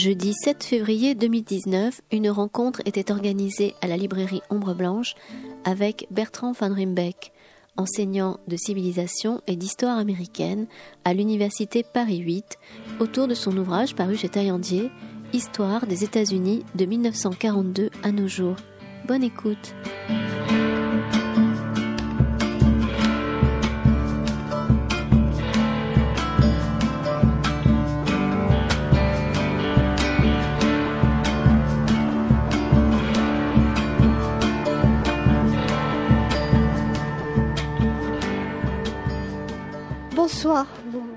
Jeudi 7 février 2019, une rencontre était organisée à la librairie Ombre Blanche avec Bertrand Van Rimbeck, enseignant de civilisation et d'histoire américaine à l'université Paris 8, autour de son ouvrage paru chez Taillandier, Histoire des États-Unis de 1942 à nos jours. Bonne écoute.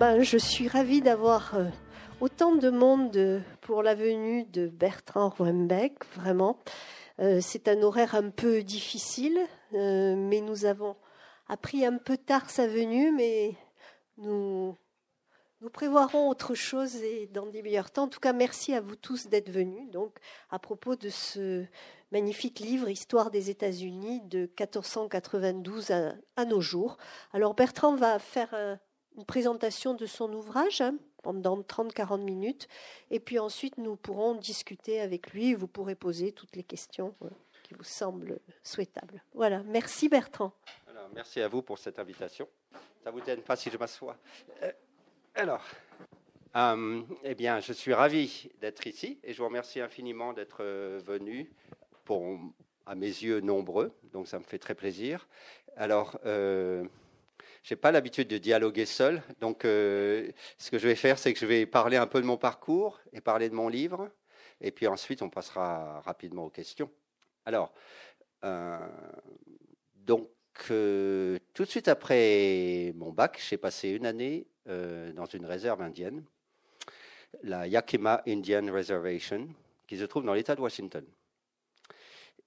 Ben, je suis ravie d'avoir euh, autant de monde pour la venue de Bertrand Ruembeck, vraiment. Euh, c'est un horaire un peu difficile, euh, mais nous avons appris un peu tard sa venue, mais nous, nous prévoirons autre chose et dans des meilleurs temps. En tout cas, merci à vous tous d'être venus. Donc, à propos de ce magnifique livre Histoire des États-Unis de 1492 à, nos jours. Alors, Bertrand va faire une présentation de son ouvrage. Hein, pendant 30-40 minutes. Et puis ensuite, nous pourrons discuter avec lui. Vous pourrez poser toutes les questions euh, qui vous semblent souhaitables. Voilà. Merci Bertrand. merci à vous pour cette invitation. Ça vous gêne pas si je m'assois euh, Alors, euh, eh bien, je suis ravi d'être ici et je vous remercie infiniment d'être venu pour, à mes yeux, nombreux. Donc, ça me fait très plaisir. Alors, j'ai pas l'habitude de dialoguer seul, donc euh, ce que je vais faire, c'est que je vais parler un peu de mon parcours et parler de mon livre, et puis ensuite on passera rapidement aux questions. Alors, euh, donc euh, tout de suite après mon bac, j'ai passé une année dans une réserve indienne, la Yakima Indian Reservation, qui se trouve dans l'État de Washington.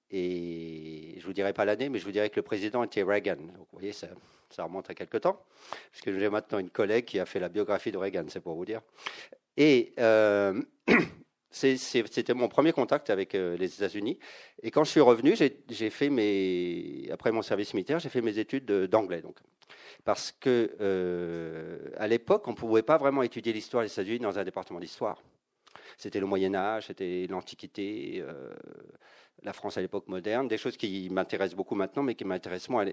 Et je vous dirai pas l'année, mais je vous dirai que le président était Reagan. Vous voyez, ça, ça remonte à quelque temps, puisque j'ai maintenant une collègue qui a fait la biographie de Reagan, c'est pour vous dire. Et euh, c'était mon premier contact avec euh, les États-Unis. Et quand je suis revenu, j'ai fait mes, après mon service militaire, j'ai fait mes études d'anglais. Donc, parce que euh, à l'époque, on ne pouvait pas vraiment étudier l'histoire des États-Unis dans un département d'histoire. C'était le Moyen Âge, c'était l'Antiquité, la France à l'époque moderne, des choses qui m'intéressent beaucoup maintenant, mais qui m'intéressent moins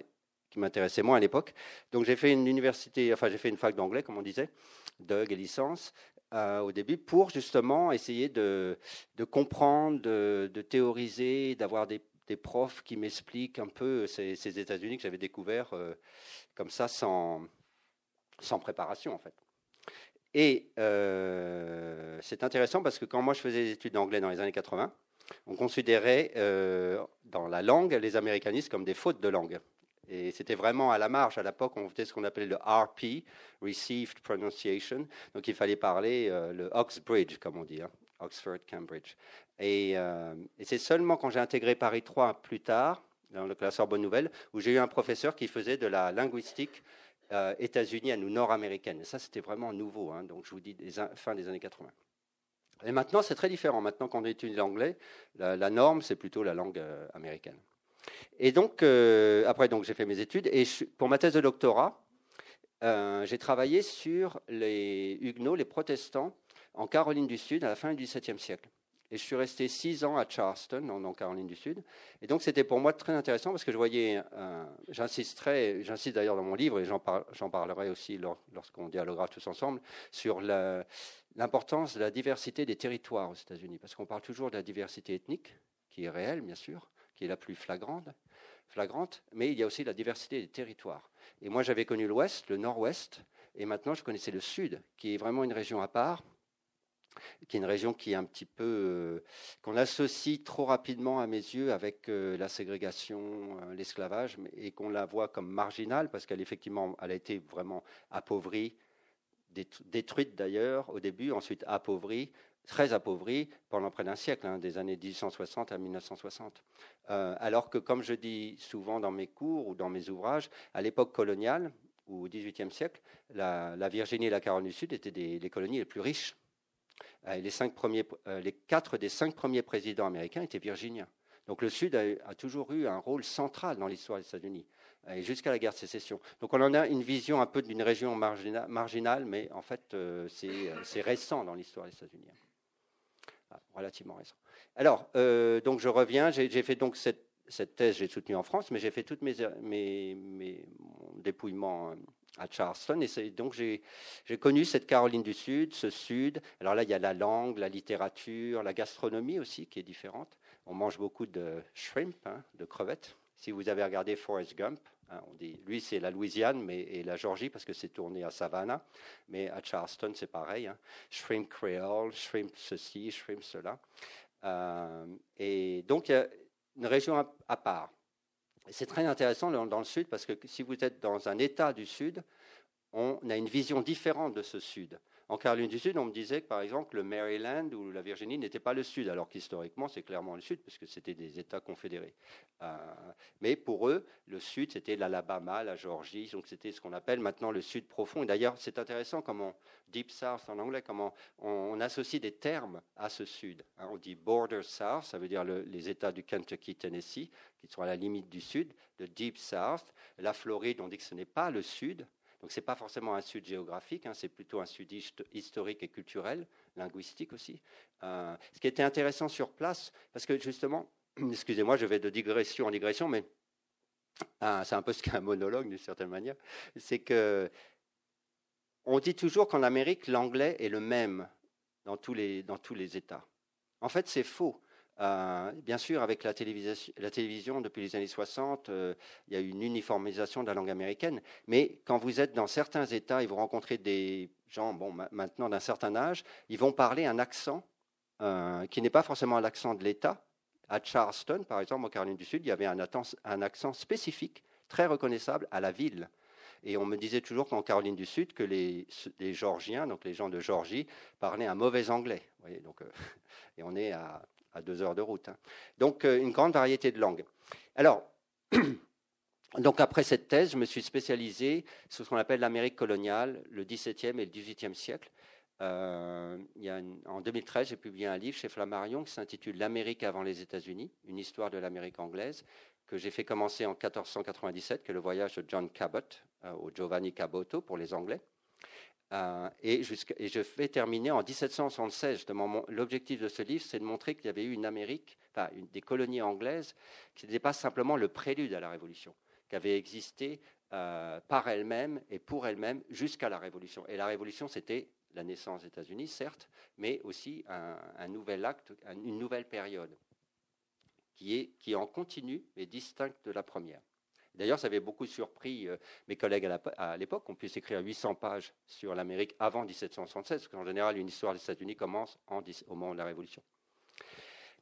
qui m'intéressait moins à l'époque. Donc j'ai fait une université, enfin j'ai fait une fac d'anglais, comme on disait, de et licence euh, au début, pour justement essayer de, comprendre, de, théoriser, d'avoir des, profs qui m'expliquent un peu ces, États-Unis que j'avais découverts euh, comme ça, sans, sans préparation en fait. Et euh, c'est intéressant parce que quand moi je faisais des études d'anglais dans les années 80, on considérait dans la langue les américanistes comme des fautes de langue. Et c'était vraiment à la marge. À l'époque, on faisait ce qu'on appelait le RP, Received Pronunciation. Donc il fallait parler euh, le Oxbridge, comme on dit, hein, Oxford, Cambridge. Euh, et, c'est seulement quand j'ai intégré Paris 3 plus tard, dans le classeur Bonne Nouvelle, où j'ai eu un professeur qui faisait de la linguistique euh, États-Unis à nous nord-américaine. Et ça, c'était vraiment nouveau. Hein, donc je vous dis, des, fin des années 80. Et maintenant, c'est très différent. Maintenant qu'on étudie l'anglais, la, la, norme, c'est plutôt la langue américaine. Et donc, euh, après, donc, j'ai fait mes études. Et pour ma thèse de doctorat, euh, j'ai travaillé sur les Huguenots, les protestants, en Caroline du Sud à la fin du XVIIe siècle. Et je suis resté six ans à Charleston, en, Caroline du Sud. Et donc, c'était pour moi très intéressant parce que je voyais, euh, j'insisterai, j'insiste d'ailleurs dans mon livre, et j'en, parlerai aussi lorsqu'on dialoguera tous ensemble, sur l'importance de la diversité des territoires aux États-Unis. Parce qu'on parle toujours de la diversité ethnique, qui est réelle, bien sûr, qui est la plus flagrante, flagrante, mais il y a aussi la diversité des territoires. Et moi, j'avais connu l'Ouest, le Nord-Ouest, et maintenant, je connaissais le Sud, qui est vraiment une région à part, qui est une région qui est un petit peu euh, qu'on associe trop rapidement à mes yeux avec euh, la ségrégation, euh, l'esclavage, et qu'on la voit comme marginale parce qu'elle effectivement, elle a été vraiment appauvrie, détruite d'ailleurs au début, ensuite appauvrie, très appauvrie pendant près d'un siècle, hein, des années 1860 à 1960. Euh, alors que, comme je dis souvent dans mes cours ou dans mes ouvrages, à l'époque coloniale, ou au XVIIIe siècle, la, Virginie et la Caroline du Sud étaient les colonies les plus riches. Euh, euh, les quatre des cinq premiers présidents américains étaient virginiens. Donc le Sud a, toujours eu un rôle central dans l'histoire des États-Unis. jusqu'à la guerre de sécession. Donc on en a une vision un peu d'une région marginale, mais en fait c'est récent dans l'histoire des États-Unis. Ah, relativement récent. Alors, donc je reviens, j'ai fait donc cette, cette thèse, j'ai soutenue en France, mais j'ai fait tout mes, mes, mon dépouillement à Charleston. Et donc j'ai connu cette Caroline du Sud, ce Sud. Alors là, il y a la langue, la littérature, la gastronomie aussi qui est différente. On mange beaucoup de shrimp, hein, de crevettes. Si vous avez regardé Forrest Gump, hein, on dit, lui c'est la Louisiane mais, et la Georgie parce que c'est tourné à Savannah. Mais à Charleston, c'est pareil. Hein. Shrimp creole, shrimp ceci, shrimp cela. Euh, et donc, il y a une région à part. C'est très intéressant dans, le Sud parce que si vous êtes dans un État du Sud, on a une vision différente de ce Sud. En Caroline du Sud, on me disait que, par exemple, le Maryland ou la Virginie n'était pas le Sud, alors qu'historiquement, c'est clairement le Sud, puisque c'était des États confédérés. Euh, mais pour eux, le Sud, c'était l'Alabama, la Georgie, donc c'était ce qu'on appelle maintenant le Sud profond. D'ailleurs, c'est intéressant comment Deep South en anglais, comment on, associe des termes à ce Sud. Hein. on dit Border South, ça veut dire les États du Kentucky, Tennessee, qui sont à la limite du Sud, de Deep South. La Floride, on dit que ce n'est pas le Sud, donc ce n'est pas forcément un sud géographique, hein, c'est plutôt un sud historique et culturel, linguistique aussi. Euh, ce qui était intéressant sur place, parce que justement, excusez-moi, je vais de digression en digression, mais ah, c'est un peu ce qu'un monologue d'une certaine manière, c'est que on dit toujours qu'en Amérique, l'anglais est le même dans tous les, dans tous les États. En fait, c'est faux. Euh, bien sûr, avec la télévision, la télévision, depuis les années 60, euh, il y a eu une uniformisation de la langue américaine. Mais quand vous êtes dans certains États et vous rencontrez des gens, bon, maintenant d'un certain âge, ils vont parler un accent euh, qui n'est pas forcément l'accent de l'État. À Charleston, par exemple, en Caroline du Sud, il y avait un, accent spécifique, très reconnaissable à la ville. Et on me disait toujours qu'en Caroline du Sud, que les, Georgiens, donc les gens de Georgie, parlaient un mauvais anglais. Donc, et on est à à deux heures de route. Hein. Donc, euh, une grande variété de langues. Alors, donc après cette thèse, je me suis spécialisé sur ce qu'on appelle l'Amérique coloniale, le XVIIe et le XVIIIe siècle. Euh, il y a en 2013, j'ai publié un livre chez Flammarion qui s'intitule L'Amérique avant les États-Unis, une histoire de l'Amérique anglaise, que j'ai fait commencer en 1497, que est le voyage de John Cabot euh, au Giovanni Caboto pour les Anglais. Euh, et, je vais terminer en 1776. L'objectif de ce livre, c'est de montrer qu'il y avait eu une Amérique, enfin, des colonies anglaises, qui n'étaient pas simplement le prélude à la Révolution, qui avaient existé euh, par elles-mêmes et pour elles-mêmes jusqu'à la Révolution. Et la Révolution, c'était la naissance des États-Unis, certes, mais aussi un, nouvel acte, une nouvelle période qui, est, qui en continue et distincte de la première. D'ailleurs, ça avait beaucoup surpris euh, mes collègues à l'époque qu'on puisse écrire 800 pages sur l'Amérique avant 1776, parce qu'en général, une histoire des États-Unis commence au moment de la Révolution.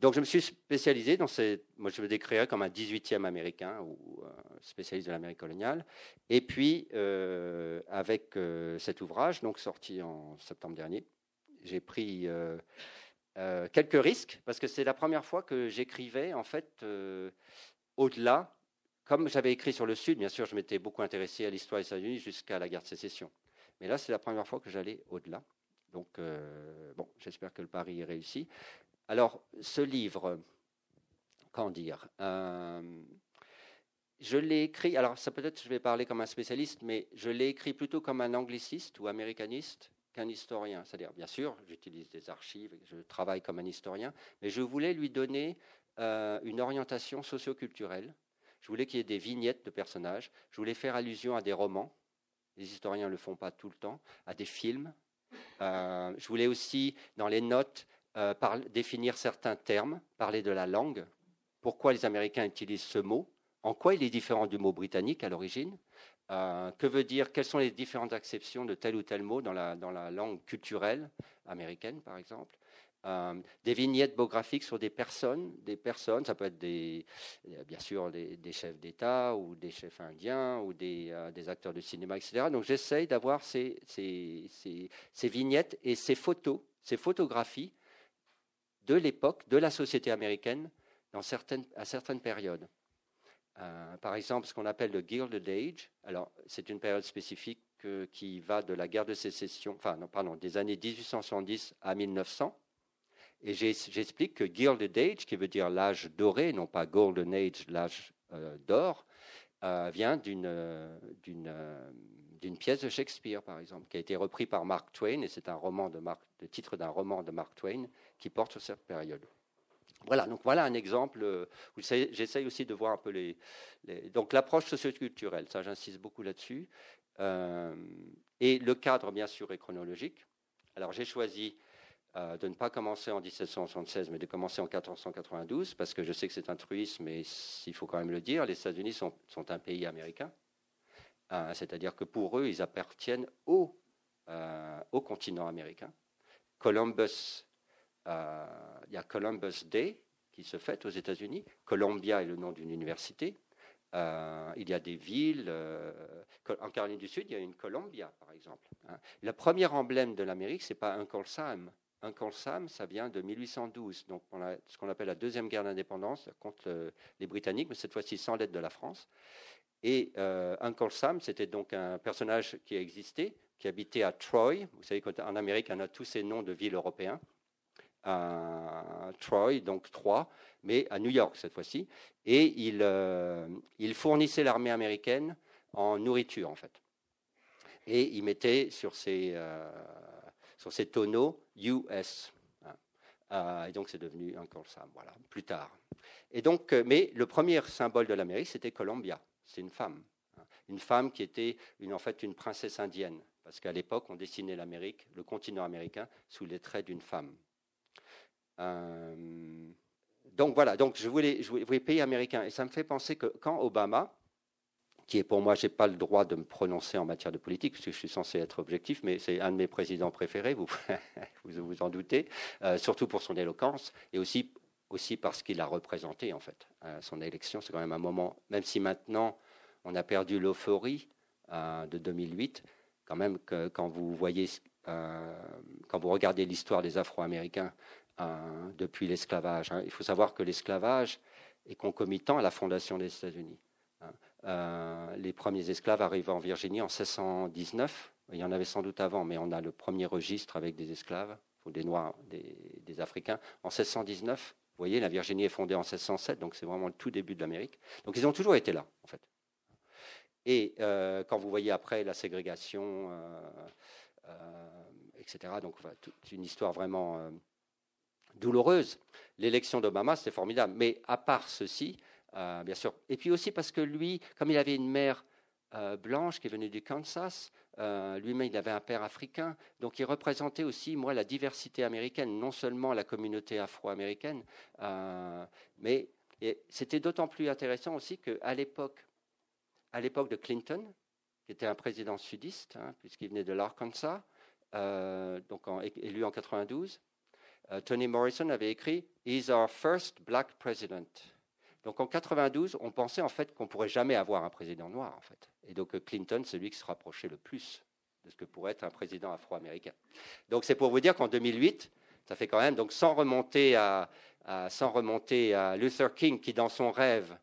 Donc, je me suis spécialisé dans ces. Moi, je me décrirais comme un 18e américain ou euh, spécialiste de l'Amérique coloniale. Et puis, euh, avec cet ouvrage, donc sorti en septembre dernier, j'ai pris quelques risques parce que c'est la première fois que j'écrivais en fait au-delà comme j'avais écrit sur le Sud, bien sûr, je m'étais beaucoup intéressé à l'histoire des États-Unis jusqu'à la guerre de sécession. Mais là, c'est la première fois que j'allais au-delà. Donc, euh, bon, j'espère que le pari est réussi. Alors, ce livre, qu'en dire euh, Je l'ai écrit, alors ça peut-être je vais parler comme un spécialiste, mais je l'ai écrit plutôt comme un angliciste ou américaniste qu'un historien. C'est-à-dire, bien sûr, j'utilise des archives, je travaille comme un historien, mais je voulais lui donner euh, une orientation socioculturelle je voulais qu'il y ait des vignettes de personnages. Je voulais faire allusion à des romans. Les historiens ne le font pas tout le temps. À des films. Euh, je voulais aussi, dans les notes, euh, définir certains termes, parler de la langue. Pourquoi les Américains utilisent ce mot? En quoi il est différent du mot britannique à l'origine? Euh, que veut dire, quelles sont les différentes acceptions de tel ou tel mot dans la, dans la langue culturelle américaine, par exemple? Euh, des vignettes biographiques sur des personnes, des personnes, ça peut être euh, bien sûr des, chefs d'État ou des chefs indiens ou des, euh, acteurs de cinéma, etc. Donc j'essaye d'avoir ces, vignettes et ces photos, ces photographies de l'époque, de la société américaine à certaines périodes. par exemple, ce qu'on appelle le Gilded Age. Alors, c'est une période spécifique qui va de la guerre de sécession, enfin, non, pardon, des années 1870 à 1900. Et j'explique que Gilded Age, qui veut dire l'âge doré, non pas Golden Age, l'âge euh, d'or, vient d'une d'une pièce de Shakespeare, par exemple, qui a été repris par Mark Twain, et c'est un le titre d'un roman de Mark Twain qui porte sur cette période. Voilà, donc voilà un exemple. Euh, J'essaye aussi de voir un peu les. donc l'approche socioculturelle, ça j'insiste beaucoup là-dessus. Euh, et le cadre, bien sûr, est chronologique. Alors j'ai choisi euh, de ne pas commencer en 1776, mais de commencer en 1492, parce que je sais que c'est un truisme, mais il faut quand même le dire, les États-Unis sont, un pays américain. C'est-à-dire que pour eux, ils appartiennent au, au continent américain. Columbus euh, il y a Columbus Day qui se fête aux États-Unis. Columbia est le nom d'une université. Euh, il y a des villes. Euh, en Caroline du Sud, il y a une Columbia, par exemple. Hein. Le premier emblème de l'Amérique, c'est pas Uncle Sam. Uncle Sam, ça vient de 1812, donc ce qu'on appelle la deuxième guerre d'indépendance contre les Britanniques, mais cette fois-ci sans l'aide de la France. Et Uncle Sam, c'était donc un personnage qui a existé, qui habitait à Troy. Vous savez qu'en Amérique, on a tous ces noms de villes européens à Troy, donc Troyes, mais à New York cette fois-ci. Et il, euh, il fournissait l'armée américaine en nourriture, en fait. Et il mettait sur ses, euh, sur ses tonneaux US. Hein. Euh, et donc c'est devenu un Sam, voilà, plus tard. Et donc, mais le premier symbole de l'Amérique, c'était Columbia. C'est une femme. Hein. Une femme qui était une, en fait une princesse indienne. Parce qu'à l'époque, on dessinait l'Amérique, le continent américain, sous les traits d'une femme. Euh, donc voilà, donc je voulais, je voulais pays américains. Et ça me fait penser que quand Obama, qui est pour moi, je n'ai pas le droit de me prononcer en matière de politique, parce que je suis censé être objectif, mais c'est un de mes présidents préférés, vous vous, en doutez, euh, surtout pour son éloquence, et aussi, parce qu'il a représenté, en fait. Euh, son élection, c'est quand même un moment, même si maintenant on a perdu l'euphorie de 2008, quand même, quand vous voyez, quand vous regardez l'histoire des Afro-Américains depuis l'esclavage. Hein. Il faut savoir que l'esclavage est concomitant à la fondation des États-Unis. Euh, les premiers esclaves arrivent en Virginie en 1619. Il y en avait sans doute avant, mais on a le premier registre avec des esclaves, des Noirs, des, Africains, en 1619. Vous voyez, la Virginie est fondée en 1607, donc c'est vraiment le tout début de l'Amérique. Donc ils ont toujours été là, en fait. Et euh, quand vous voyez après la ségrégation, euh, etc., donc c'est une histoire vraiment douloureuse. L'élection d'Obama, c'était formidable. Mais à part ceci, euh, bien sûr, et puis aussi parce que lui, comme il avait une mère euh, blanche qui venue du Kansas, euh, lui-même il avait un père africain, donc il représentait aussi, moi, la diversité américaine, non seulement la communauté afro-américaine, mais c'était d'autant plus intéressant aussi qu'à l'époque, à l'époque de Clinton, qui était un président sudiste, hein, puisqu'il venait de l'Arkansas, donc élu en 92, euh, Tony Morrison avait écrit He's our first black president. Donc en 92, on pensait en fait qu'on pourrait jamais avoir un président noir en fait. Et donc Clinton, c'est lui qui se rapprochait le plus de ce que pourrait être un président afro-américain. Donc c'est pour vous dire qu'en 2008, ça fait quand même donc sans remonter à, sans remonter à Luther King qui dans son rêve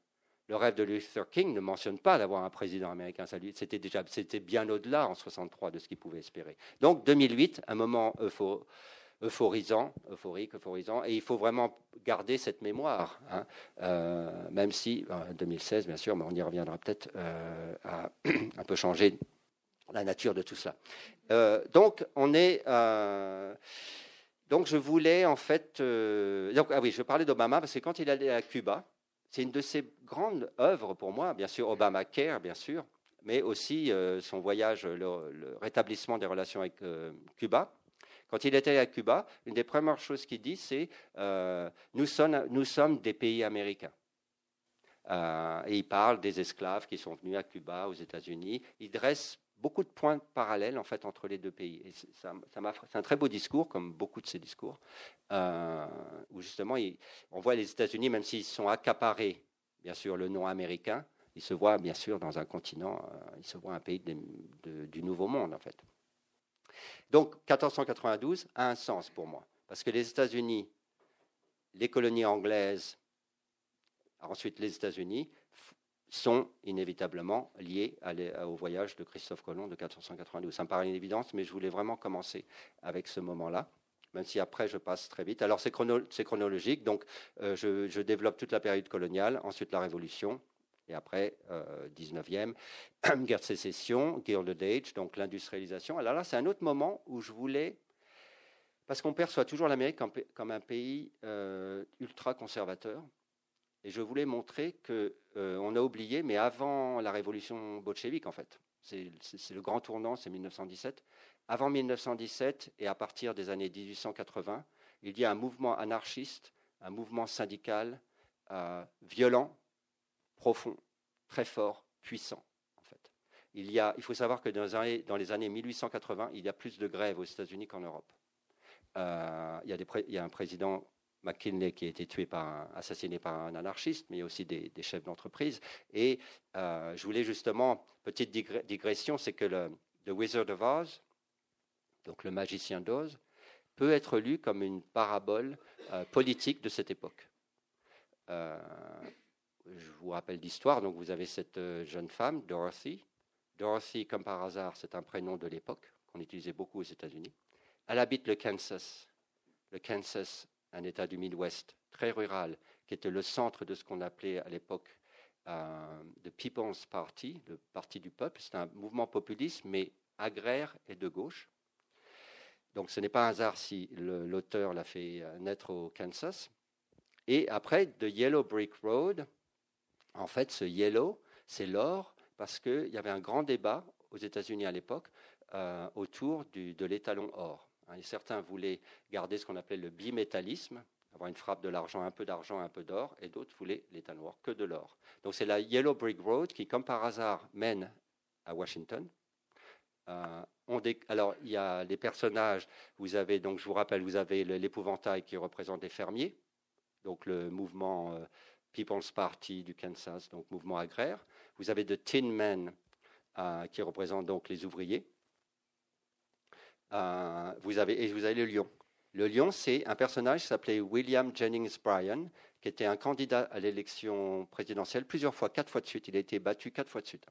le rêve de Luther King ne mentionne pas d'avoir un président américain. C'était déjà, c'était bien au-delà en 63 de ce qu'il pouvait espérer. Donc 2008, un moment euphorisant euphorisant, euphorique, euphorisant, et il faut vraiment garder cette mémoire, hein. euh, même si, en 2016 bien sûr, mais on y reviendra peut-être, euh, un peu changer la nature de tout cela. Euh, donc, on est... donc, je voulais en fait... ah oui, je parlais d'Obama parce que quand il allait à Cuba, c'est une de ses grandes œuvres pour moi, bien sûr, Obamacare, bien sûr, mais aussi son voyage, le, rétablissement des relations avec Cuba. Quand il était à Cuba, une des premières choses qu'il dit, c'est euh, nous, sommes, des pays américains. Euh, et il parle des esclaves qui sont venus à Cuba, aux États-Unis. Il dresse beaucoup de points parallèles en fait entre les deux pays. c'est un très beau discours, comme beaucoup de ces discours, euh, où justement on voit les États-Unis, même s'ils sont accaparés, bien sûr, le nom américain, ils se voient bien sûr dans un continent, ils se voient un pays du Nouveau Monde en fait. Donc 1492 a un sens pour moi, parce que les États-Unis, les colonies anglaises, ensuite les États-Unis, sont inévitablement liés au voyage de Christophe Colomb de 1492. Ça me paraît une évidence, mais je voulais vraiment commencer avec ce moment-là, même si après je passe très vite. Alors c'est chronologique, donc euh, je, développe toute la période coloniale, ensuite la Révolution, Et après, 19e, guerre de sécession, Gilded Age, donc l'industrialisation. Alors là, c'est un autre moment où je voulais parce qu'on perçoit toujours l'Amérique comme, un pays ultra conservateur. Et je voulais montrer qu'on on a oublié, mais avant la révolution bolchevique, en fait, c'est le grand tournant, c'est 1917. Avant 1917 et à partir des années 1880, il y a un mouvement anarchiste, un mouvement syndical euh, violent, profond, très fort, puissant. En fait. il, y a, il faut savoir que dans, les années 1880, il y a plus de grèves aux États-Unis qu'en Europe. Euh, il, y a un président McKinley qui a été tué par assassiné par un anarchiste, mais il y a aussi des, chefs d'entreprise. Et euh, je voulais justement, petite digression, c'est que le The Wizard of Oz, donc le magicien d'Oz, peut être lu comme une parabole euh, politique de cette époque. Je vous rappelle l'histoire, donc vous avez cette jeune femme, Dorothy. Dorothy, comme par hasard, c'est un prénom de l'époque qu'on utilisait beaucoup aux États-Unis. Elle habite le Kansas. Le Kansas un État du Midwest très rural, qui était le centre de ce qu'on appelait à l'époque euh, le People's Party, le Parti du peuple. C'est un mouvement populiste, mais agraire et de gauche. Donc ce n'est pas un hasard si l'auteur l'a fait euh, naître au Kansas. Et après, The Yellow Brick Road, en fait, ce yellow, c'est l'or, parce qu'il y avait un grand débat aux États-Unis à l'époque euh, autour de l'étalon or. Hein, certains voulaient garder ce qu'on appelait le bimétallisme, avoir une frappe de l'argent, un peu d'argent, un peu d'or, et d'autres voulaient l'état noir, que de l'or. Donc c'est la Yellow Brick Road qui, comme par hasard, mène à Washington. Euh, alors, il y a les personnages, vous avez, donc je vous rappelle, vous avez l'épouvantail qui représente les fermiers, donc le mouvement euh, People's Party du Kansas, donc mouvement agraire. Vous avez The Tin Men, euh, qui représente donc les ouvriers. Euh, vous avez, et vous avez le lion. Le lion, c'est un personnage qui s'appelait William Jennings Bryan, qui était un candidat à l'élection présidentielle plusieurs fois, quatre fois de suite. Il a été battu quatre fois de suite.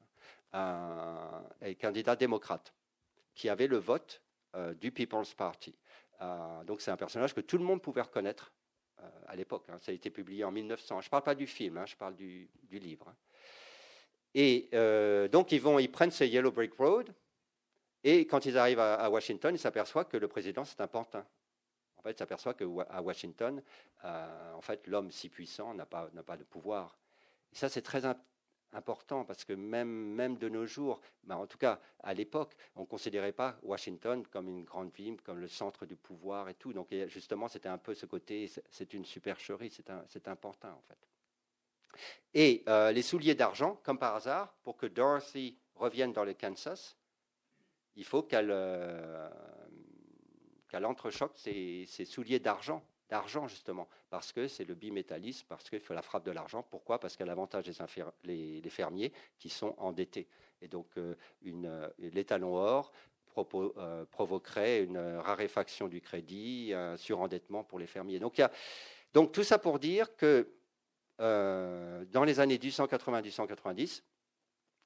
Euh, et candidat démocrate, qui avait le vote du People's Party. donc c'est un personnage que tout le monde pouvait reconnaître à l'époque. Hein. Ça a été publié en 1900. Je ne parle pas du film, hein, je parle du, livre. Hein. Et donc ils, vont, ils prennent ce Yellow Brick Road, et quand ils arrivent à, Washington, ils s'aperçoivent que le président, c'est un pantin. En fait, ils s'aperçoivent qu'à Washington, euh, en fait, l'homme si puissant n'a pas, pas de pouvoir. Et ça, c'est très important parce que même, même de nos jours, ben, en tout cas à l'époque, on ne considérait pas Washington comme une grande ville, comme le centre du pouvoir et tout. Donc justement, c'était un peu ce côté, c'est une supercherie, c'est un, pantin en fait. Et euh, les souliers d'argent, comme par hasard, pour que Dorothy revienne dans le Kansas, il faut qu'elle euh, entrechoque ses, souliers d'argent, d'argent justement, parce que c'est le bimétallisme, parce qu'il faut la frappe de l'argent. Pourquoi? Parce qu'elle avantage les, les, fermiers qui sont endettés. Et donc, euh, euh, l'étalon or provoquerait une raréfaction du crédit, un surendettement pour les fermiers. Donc, donc tout ça pour dire que dans les années 1880-1890,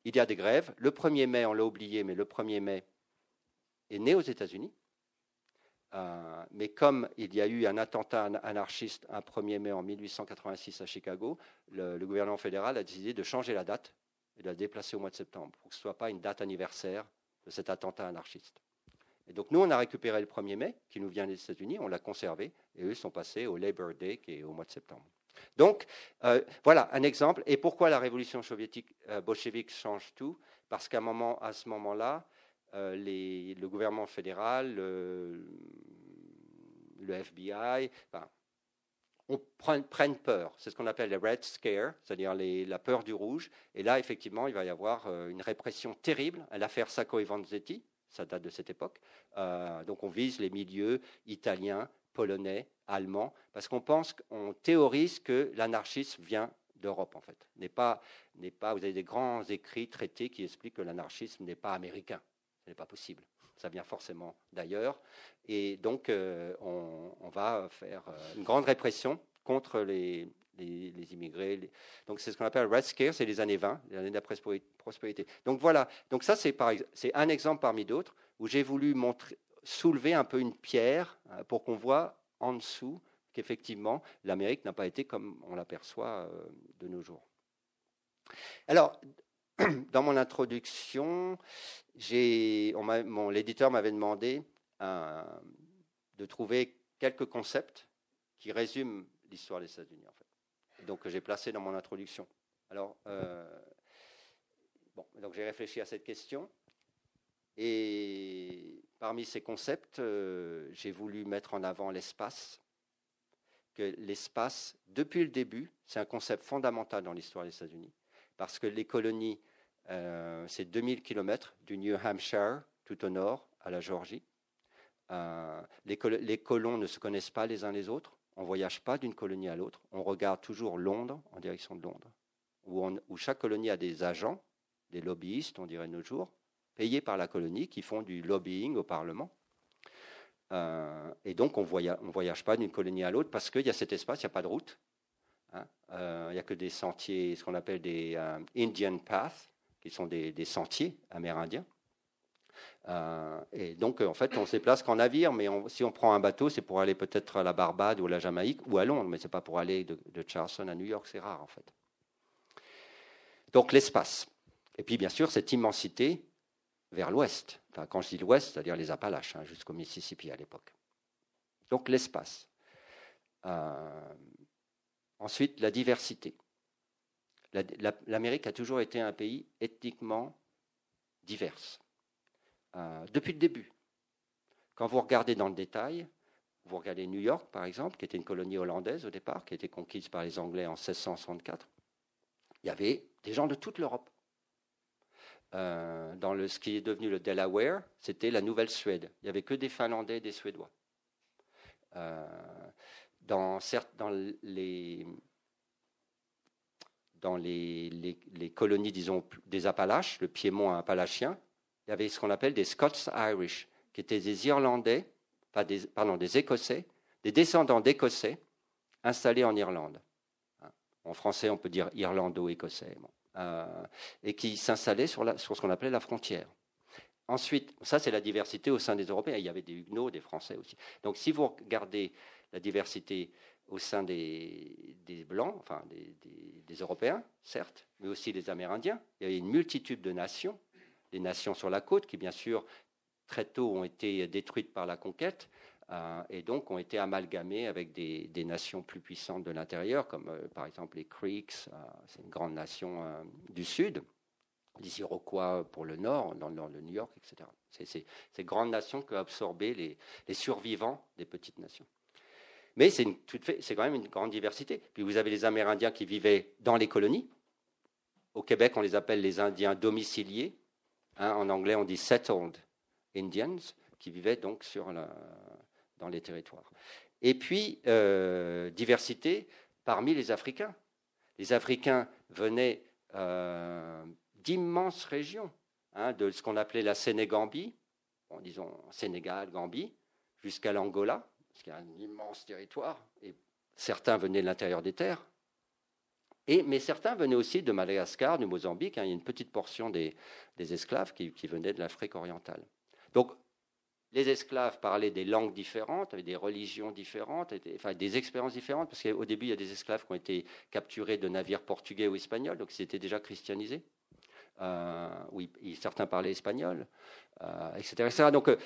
il y a des grèves. Le 1er mai, on l'a oublié, mais le 1er mai, est né aux États-Unis. Euh, mais comme il y a eu un attentat anarchiste un 1er mai en 1886 à Chicago, le, gouvernement fédéral a décidé de changer la date et de la déplacer au mois de septembre pour que ce ne soit pas une date anniversaire de cet attentat anarchiste. Et donc nous, on a récupéré le 1er mai, qui nous vient des États-Unis, on l'a conservé, et eux sont passés au Labor Day, qui est au mois de septembre. Donc euh, voilà un exemple. Et pourquoi la révolution soviétique euh, bolchevique change tout? Parce qu'à moment, à ce moment-là, euh, le gouvernement fédéral, le, FBI, on prennent peur. C'est ce qu'on appelle les Red Scare, c'est-à-dire la peur du rouge. Et là, effectivement, il va y avoir euh, une répression terrible à l'affaire Sacco et Vanzetti. Ça date de cette époque. Euh, donc, on vise les milieux italiens, polonais, allemands, parce qu'on pense, on théorise que l'anarchisme vient d'Europe, en fait. N'est pas, pas, vous avez des grands écrits, traités qui expliquent que l'anarchisme n'est pas américain. Ce n'est pas possible. Ça vient forcément d'ailleurs. Et donc, euh, on, va faire euh, une grande répression contre les, les, immigrés. Donc, c'est ce qu'on appelle Red Scare, c'est les années 20, les années de la prospérité. Donc, voilà. Donc, ça, c'est un exemple parmi d'autres où j'ai voulu montrer, soulever un peu une pierre euh, pour qu'on voit en dessous qu'effectivement, l'Amérique n'a pas été comme on l'aperçoit de nos jours. Alors, dans mon introduction, l'éditeur m'avait demandé euh, de trouver quelques concepts qui résument l'histoire des États-Unis, en fait. Donc, j'ai placé dans mon introduction. Alors, euh, bon, donc j'ai réfléchi à cette question. Et parmi ces concepts, euh, j'ai voulu mettre en avant l'espace. Que l'espace, depuis le début, c'est un concept fondamental dans l'histoire des États-Unis. Parce que les colonies, euh, c'est 2000 km du New Hampshire tout au nord à la Géorgie. Euh, les, colons ne se connaissent pas les uns les autres. On ne voyage pas d'une colonie à l'autre. On regarde toujours Londres en direction de Londres, où, chaque colonie a des agents, des lobbyistes, on dirait nos jours, payés par la colonie, qui font du lobbying au Parlement. Euh, et donc, on ne voyage, pas d'une colonie à l'autre parce qu'il y a cet espace, il n'y a pas de route. Hein. Euh, il n'y a que des sentiers, ce qu'on appelle des euh, Indian Paths, qui sont des, sentiers amérindiens. et donc, en fait, on se déplace qu'en navire, mais si on prend un bateau, c'est pour aller peut-être à la Barbade ou à la Jamaïque ou à Londres, mais ce n'est pas pour aller de, Charleston à New York, c'est rare en fait. Donc l'espace. Et puis, bien sûr, cette immensité vers l'ouest. Enfin, quand je dis l'ouest, c'est-à-dire les Appalaches, hein, jusqu'au Mississippi à l'époque. Donc l'espace. Euh, ensuite, la diversité. L'Amérique a toujours été un pays ethniquement divers. Euh, depuis le début. Quand vous regardez dans le détail, vous regardez New York, par exemple, qui était une colonie hollandaise au départ, qui a été conquise par les Anglais en 1664, il y avait des gens de toute l'Europe. Euh, dans ce qui est devenu le Delaware, c'était la Nouvelle-Suède. Il n'y avait que des Finlandais et des Suédois. Euh, dans, dans, les, dans les, les, colonies, disons, des Appalaches, le Piémont appalachien, il y avait ce qu'on appelle des Scots Irish, qui étaient des Irlandais, pas des, pardon, des Écossais, des descendants d'Écossais installés en Irlande. En français, on peut dire irlando-écossais. Euh, et qui s'installaient sur, sur ce qu'on appelait la frontière. Ensuite, ça c'est la diversité au sein des Européens. Il y avait des Huguenots, des Français aussi. Donc si vous regardez la diversité au sein des, Blancs, enfin des, Européens, certes, mais aussi des Amérindiens, il y avait une multitude de nations, des nations sur la côte qui bien sûr très tôt ont été détruites par la conquête, euh, et donc ont été amalgamés avec des, nations plus puissantes de l'intérieur, comme euh, par exemple les Creeks, euh, c'est une grande nation du sud, les Iroquois pour le nord, dans le nord de New York, etc. C'est ces grandes nations qui ont les, survivants des petites nations. Mais c'est quand même une grande diversité. Puis vous avez les Amérindiens qui vivaient dans les colonies. Au Québec, on les appelle les Indiens domiciliés. Hein, en anglais, on dit settled Indians, qui vivaient donc dans les territoires. Et puis, euh, diversité parmi les Africains. Les Africains venaient euh, d'immenses régions, hein, de ce qu'on appelait la Sénégambie, disons Sénégal, Gambie, jusqu'à l'Angola, qui est un immense territoire, et certains venaient de l'intérieur des terres. Et, mais certains venaient aussi de Madagascar, du Mozambique. Hein, il y a une petite portion des, esclaves qui, venaient de l'Afrique orientale. Donc les esclaves parlaient des langues différentes, avaient des religions différentes, des expériences différentes, parce qu'au début, il y a des esclaves qui ont été capturés de navires portugais ou espagnols, donc ils étaient déjà christianisés. Euh, oui, certains parlaient espagnol, euh, etc., Donc, euh,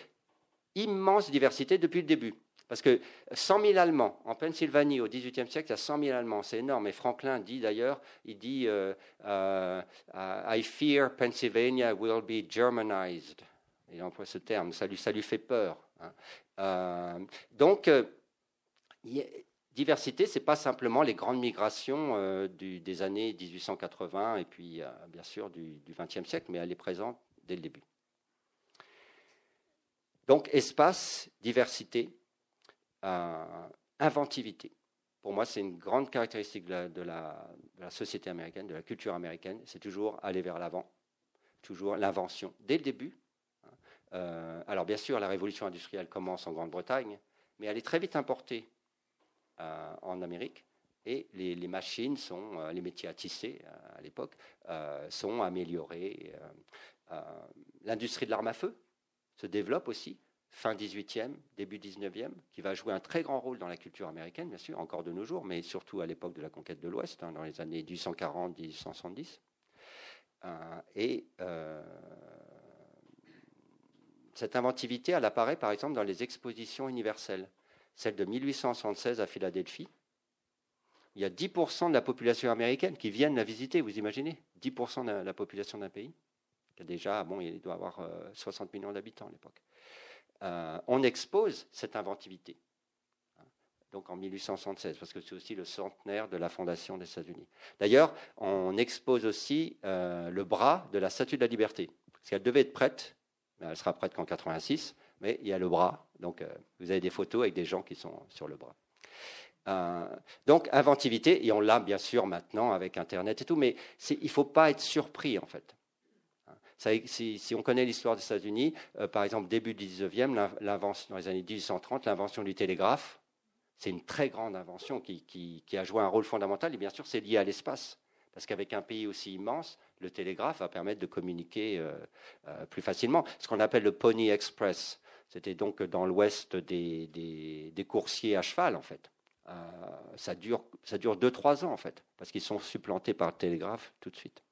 immense diversité depuis le début. Parce que 100 000 Allemands, en Pennsylvanie, au XVIIIe siècle, il y a 100 000 Allemands, c'est énorme. Et Franklin dit d'ailleurs, il dit I fear Pennsylvania will be Germanized il emploie ce terme, ça lui, fait peur. Hein. Euh, donc, euh, diversité, ce n'est pas simplement les grandes migrations euh, des années 1880 et puis, bien sûr, du XXe siècle, mais elle est présente dès le début. Donc, espace, diversité, inventivité. Pour moi, c'est une grande caractéristique de la, société américaine, de la culture américaine. C'est toujours aller vers l'avant, toujours l'invention. Dès le début, euh, alors bien sûr, la révolution industrielle commence en Grande-Bretagne, mais elle est très vite importée euh, en Amérique. Et les, machines sont, euh, les métiers à tisser à l'époque, sont améliorés. L'industrie de l'arme à feu se développe aussi fin 18e, début 19e, qui va jouer un très grand rôle dans la culture américaine, bien sûr, encore de nos jours, mais surtout à l'époque de la conquête de l'Ouest, hein, dans les années 1840-1870. Euh, et euh, cette inventivité, elle apparaît par exemple dans les expositions universelles. Celle de 1876 à Philadelphie. Il y a 10% de la population américaine qui viennent la visiter, vous imaginez? 10% de la population d'un pays. Déjà, bon, il doit avoir 60 millions d'habitants à l'époque. Euh, on expose cette inventivité. Donc en 1876, parce que c'est aussi le centenaire de la fondation des États-Unis. D'ailleurs, on expose aussi euh, le bras de la Statue de la Liberté, parce qu'elle devait être prête, mais elle sera prête qu'en 86, mais il y a le bras, donc euh, vous avez des photos avec des gens qui sont sur le bras. donc inventivité, et on l'a bien sûr maintenant avec Internet et tout, mais il ne faut pas être surpris en fait si, on connaît l'histoire des États-Unis, euh, par exemple, début du 19e, dans les années 1830, l'invention du télégraphe, c'est une très grande invention qui, a joué un rôle fondamental. Et bien sûr, c'est lié à l'espace. Parce qu'avec un pays aussi immense, le télégraphe va permettre de communiquer euh, euh, plus facilement. Ce qu'on appelle le Pony Express, c'était donc dans l'ouest des, coursiers à cheval, en fait. ça dure, ça dure 2-3 ans, en fait, parce qu'ils sont supplantés par le télégraphe tout de suite.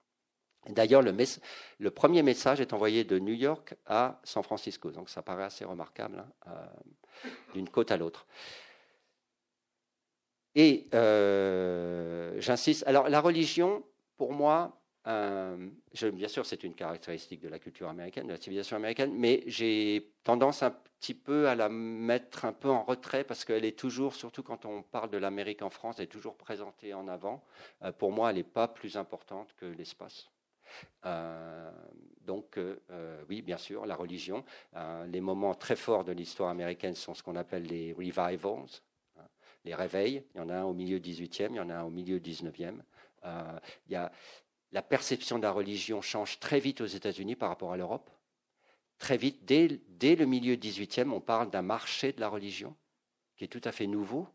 D'ailleurs, le, premier message est envoyé de New York à San Francisco, donc ça paraît assez remarquable hein, euh, d'une côte à l'autre. Et euh, j'insiste, alors la religion, pour moi, euh, bien sûr, c'est une caractéristique de la culture américaine, de la civilisation américaine, mais j'ai tendance un petit peu à la mettre un peu en retrait parce qu'elle est toujours, surtout quand on parle de l'Amérique en France, elle est toujours présentée en avant. pour moi, elle n'est pas plus importante que l'espace. Euh, donc, euh, euh, oui, bien sûr, la religion. les moments très forts de l'histoire américaine sont ce qu'on appelle les revivals, hein, les réveils. Il y en a un au milieu 18e, il y en a un au milieu 19e. il y a, la perception de la religion change très vite aux États-Unis par rapport à l'Europe. Très vite, dès, dès, le milieu 18e, on parle d'un marché de la religion qui est tout à fait nouveau,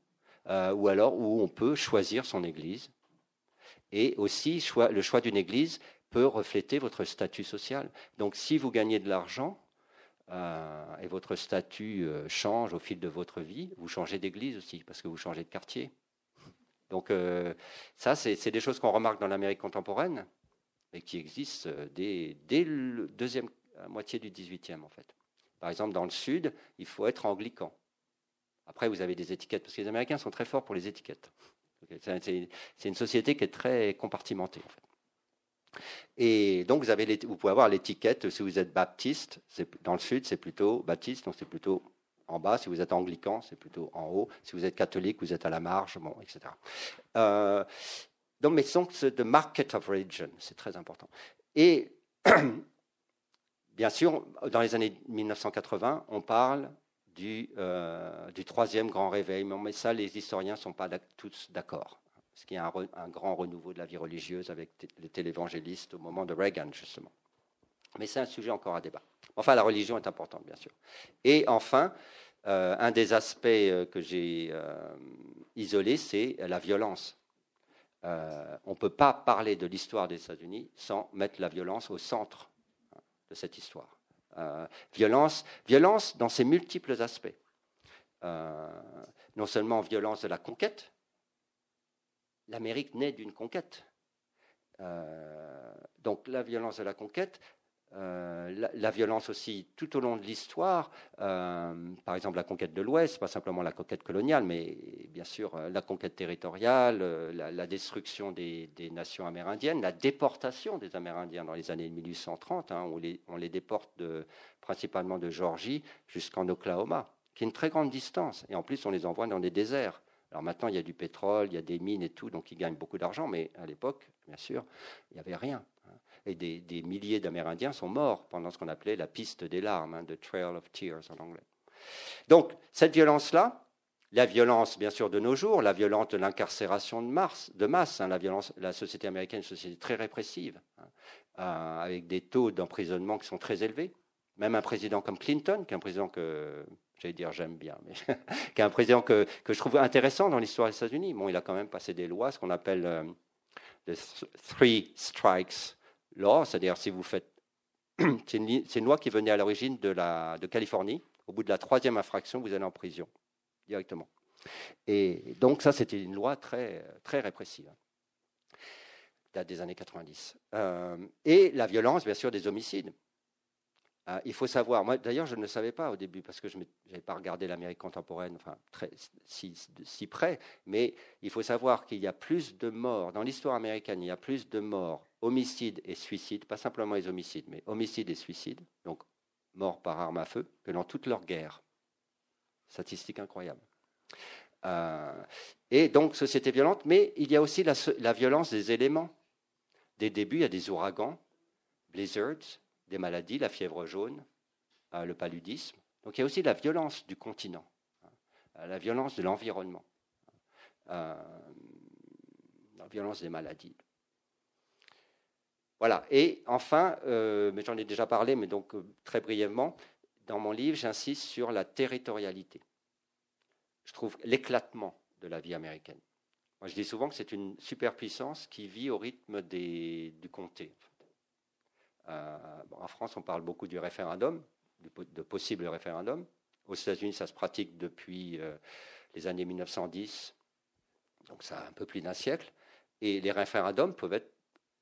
ou alors où on peut choisir son église. Et aussi, le choix d'une église peut refléter votre statut social. Donc si vous gagnez de l'argent euh, et votre statut euh, change au fil de votre vie, vous changez d'église aussi, parce que vous changez de quartier. Donc euh, ça, c'est des choses qu'on remarque dans l'Amérique contemporaine, et qui existent dès, dès la deuxième moitié du XVIIIe, en fait. Par exemple, dans le Sud, il faut être anglican. Après, vous avez des étiquettes, parce que les Américains sont très forts pour les étiquettes. C'est une société qui est très compartimentée, en fait. Et donc, vous, avez vous pouvez avoir l'étiquette, si vous êtes baptiste, dans le sud, c'est plutôt baptiste, donc c'est plutôt en bas. Si vous êtes anglican, c'est plutôt en haut. Si vous êtes catholique, vous êtes à la marge, bon, etc. Euh, donc, mais donc, the market of religion, c'est très important. Et bien sûr, dans les années 1980, on parle du, euh, du troisième grand réveil, mais ça, les historiens ne sont pas tous d'accord ce qui est un, un, grand renouveau de la vie religieuse avec les télévangélistes au moment de Reagan, justement. Mais c'est un sujet encore à débat. Enfin, la religion est importante, bien sûr. Et enfin, euh, un des aspects euh, que j'ai euh, isolés, c'est la violence. on ne peut pas parler de l'histoire des États-Unis sans mettre la violence au centre hein, de cette histoire. violence, violence dans ses multiples aspects. non seulement violence de la conquête, l'Amérique naît d'une conquête. Euh, donc la violence de la conquête, euh, la, violence aussi tout au long de l'histoire, euh, par exemple la conquête de l'Ouest, pas simplement la conquête coloniale, mais bien sûr la conquête territoriale, la, destruction des, nations amérindiennes, la déportation des Amérindiens dans les années 1830, hein, les, on, les, déporte principalement de Georgie jusqu'en Oklahoma, qui est une très grande distance, et en plus on les envoie dans des déserts. Alors maintenant, il y a du pétrole, il y a des mines et tout, donc ils gagnent beaucoup d'argent, mais à l'époque, bien sûr, il n'y avait rien. Hein. Et des, milliers d'Amérindiens sont morts pendant ce qu'on appelait la piste des larmes, hein, the Trail of Tears en anglais. Donc, cette violence-là, la violence, bien sûr, de nos jours, la violence de l'incarcération de, masse, hein, la, violence, la société américaine une société très répressive, euh, avec des taux d'emprisonnement qui sont très élevés. Même un président comme Clinton, qui est un président que j'allais dire j'aime bien, mais qui est un président que, que, je trouve intéressant dans l'histoire des États-Unis. Bon, il a quand même passé des lois, ce qu'on appelle euh, le Three Strikes Law, c'est-à-dire si vous faites. c'est une, loi qui venait à l'origine de, la, de Californie, Au bout de la troisième infraction, vous allez en prison directement. Et donc ça, c'était une loi très, très répressive date des années 90. Euh, et la violence, bien sûr, des homicides. Euh, il faut savoir, moi d'ailleurs je ne le savais pas au début parce que je n'avais pas regardé l'Amérique contemporaine enfin, très, si, près, mais il faut savoir qu'il y a plus de morts, dans l'histoire américaine, il y a plus de morts, homicides et suicides, pas simplement les homicides, mais homicides et suicides, donc morts par arme à feu, que dans toute leur guerre. Statistique incroyable. Euh, et donc société violente, mais il y a aussi la violence des éléments. Des débuts, il y a des ouragans, blizzards, des maladies, la fièvre jaune, euh, le paludisme. Donc il y a aussi la violence du continent, hein, la violence de l'environnement, euh, la violence des maladies. Voilà. Et enfin, euh, mais j'en ai déjà parlé, mais donc très brièvement, dans mon livre, j'insiste sur la territorialité. Je trouve l'éclatement de la vie américaine. Moi, je dis souvent que c'est une superpuissance qui vit au rythme des, du comté. Euh, en France, on parle beaucoup du référendum, de possibles référendums. Aux États-Unis, ça se pratique depuis euh, les années 1910, donc ça a un peu plus d'un siècle. Et les référendums peuvent être,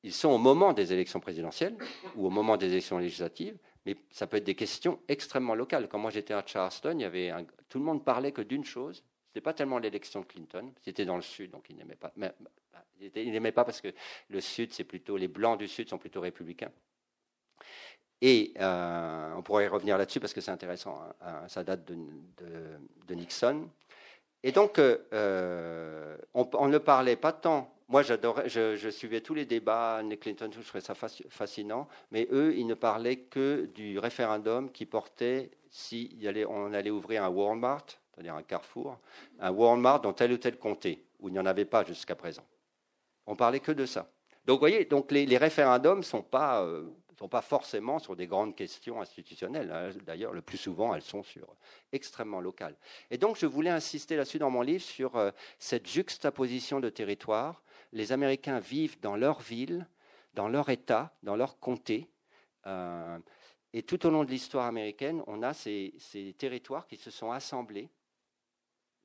ils sont au moment des élections présidentielles ou au moment des élections législatives, mais ça peut être des questions extrêmement locales. Quand moi j'étais à Charleston, il y avait tout le monde parlait que d'une chose, ce n'était pas tellement l'élection de Clinton, c'était dans le Sud, donc il n'aimait pas. Mais, bah, il n'aimait pas parce que le Sud, c'est plutôt les blancs du Sud sont plutôt républicains. Et euh, on pourrait y revenir là-dessus parce que c'est intéressant. Hein, hein, ça date de, Nixon. Et donc, euh, on, ne parlait pas tant. Moi, j'adorais, je, suivais tous les débats, Nick Clinton, je trouvais ça fascinant. Mais eux, ils ne parlaient que du référendum qui portait si on allait ouvrir un Walmart, c'est-à-dire un carrefour, un Walmart dans tel ou tel comté, où il n'y en avait pas jusqu'à présent. On parlait que de ça. Donc, vous voyez, donc les, référendums ne sont pas euh, sont pas forcément sur des grandes questions institutionnelles. Hein. D'ailleurs, le plus souvent, elles sont extrêmement locales. Et donc, je voulais insister là-dessus dans mon livre sur euh, cette juxtaposition de territoires. Les Américains vivent dans leur ville, dans leur État, dans leur comté. Euh, et tout au long de l'histoire américaine, on a ces, territoires qui se sont assemblés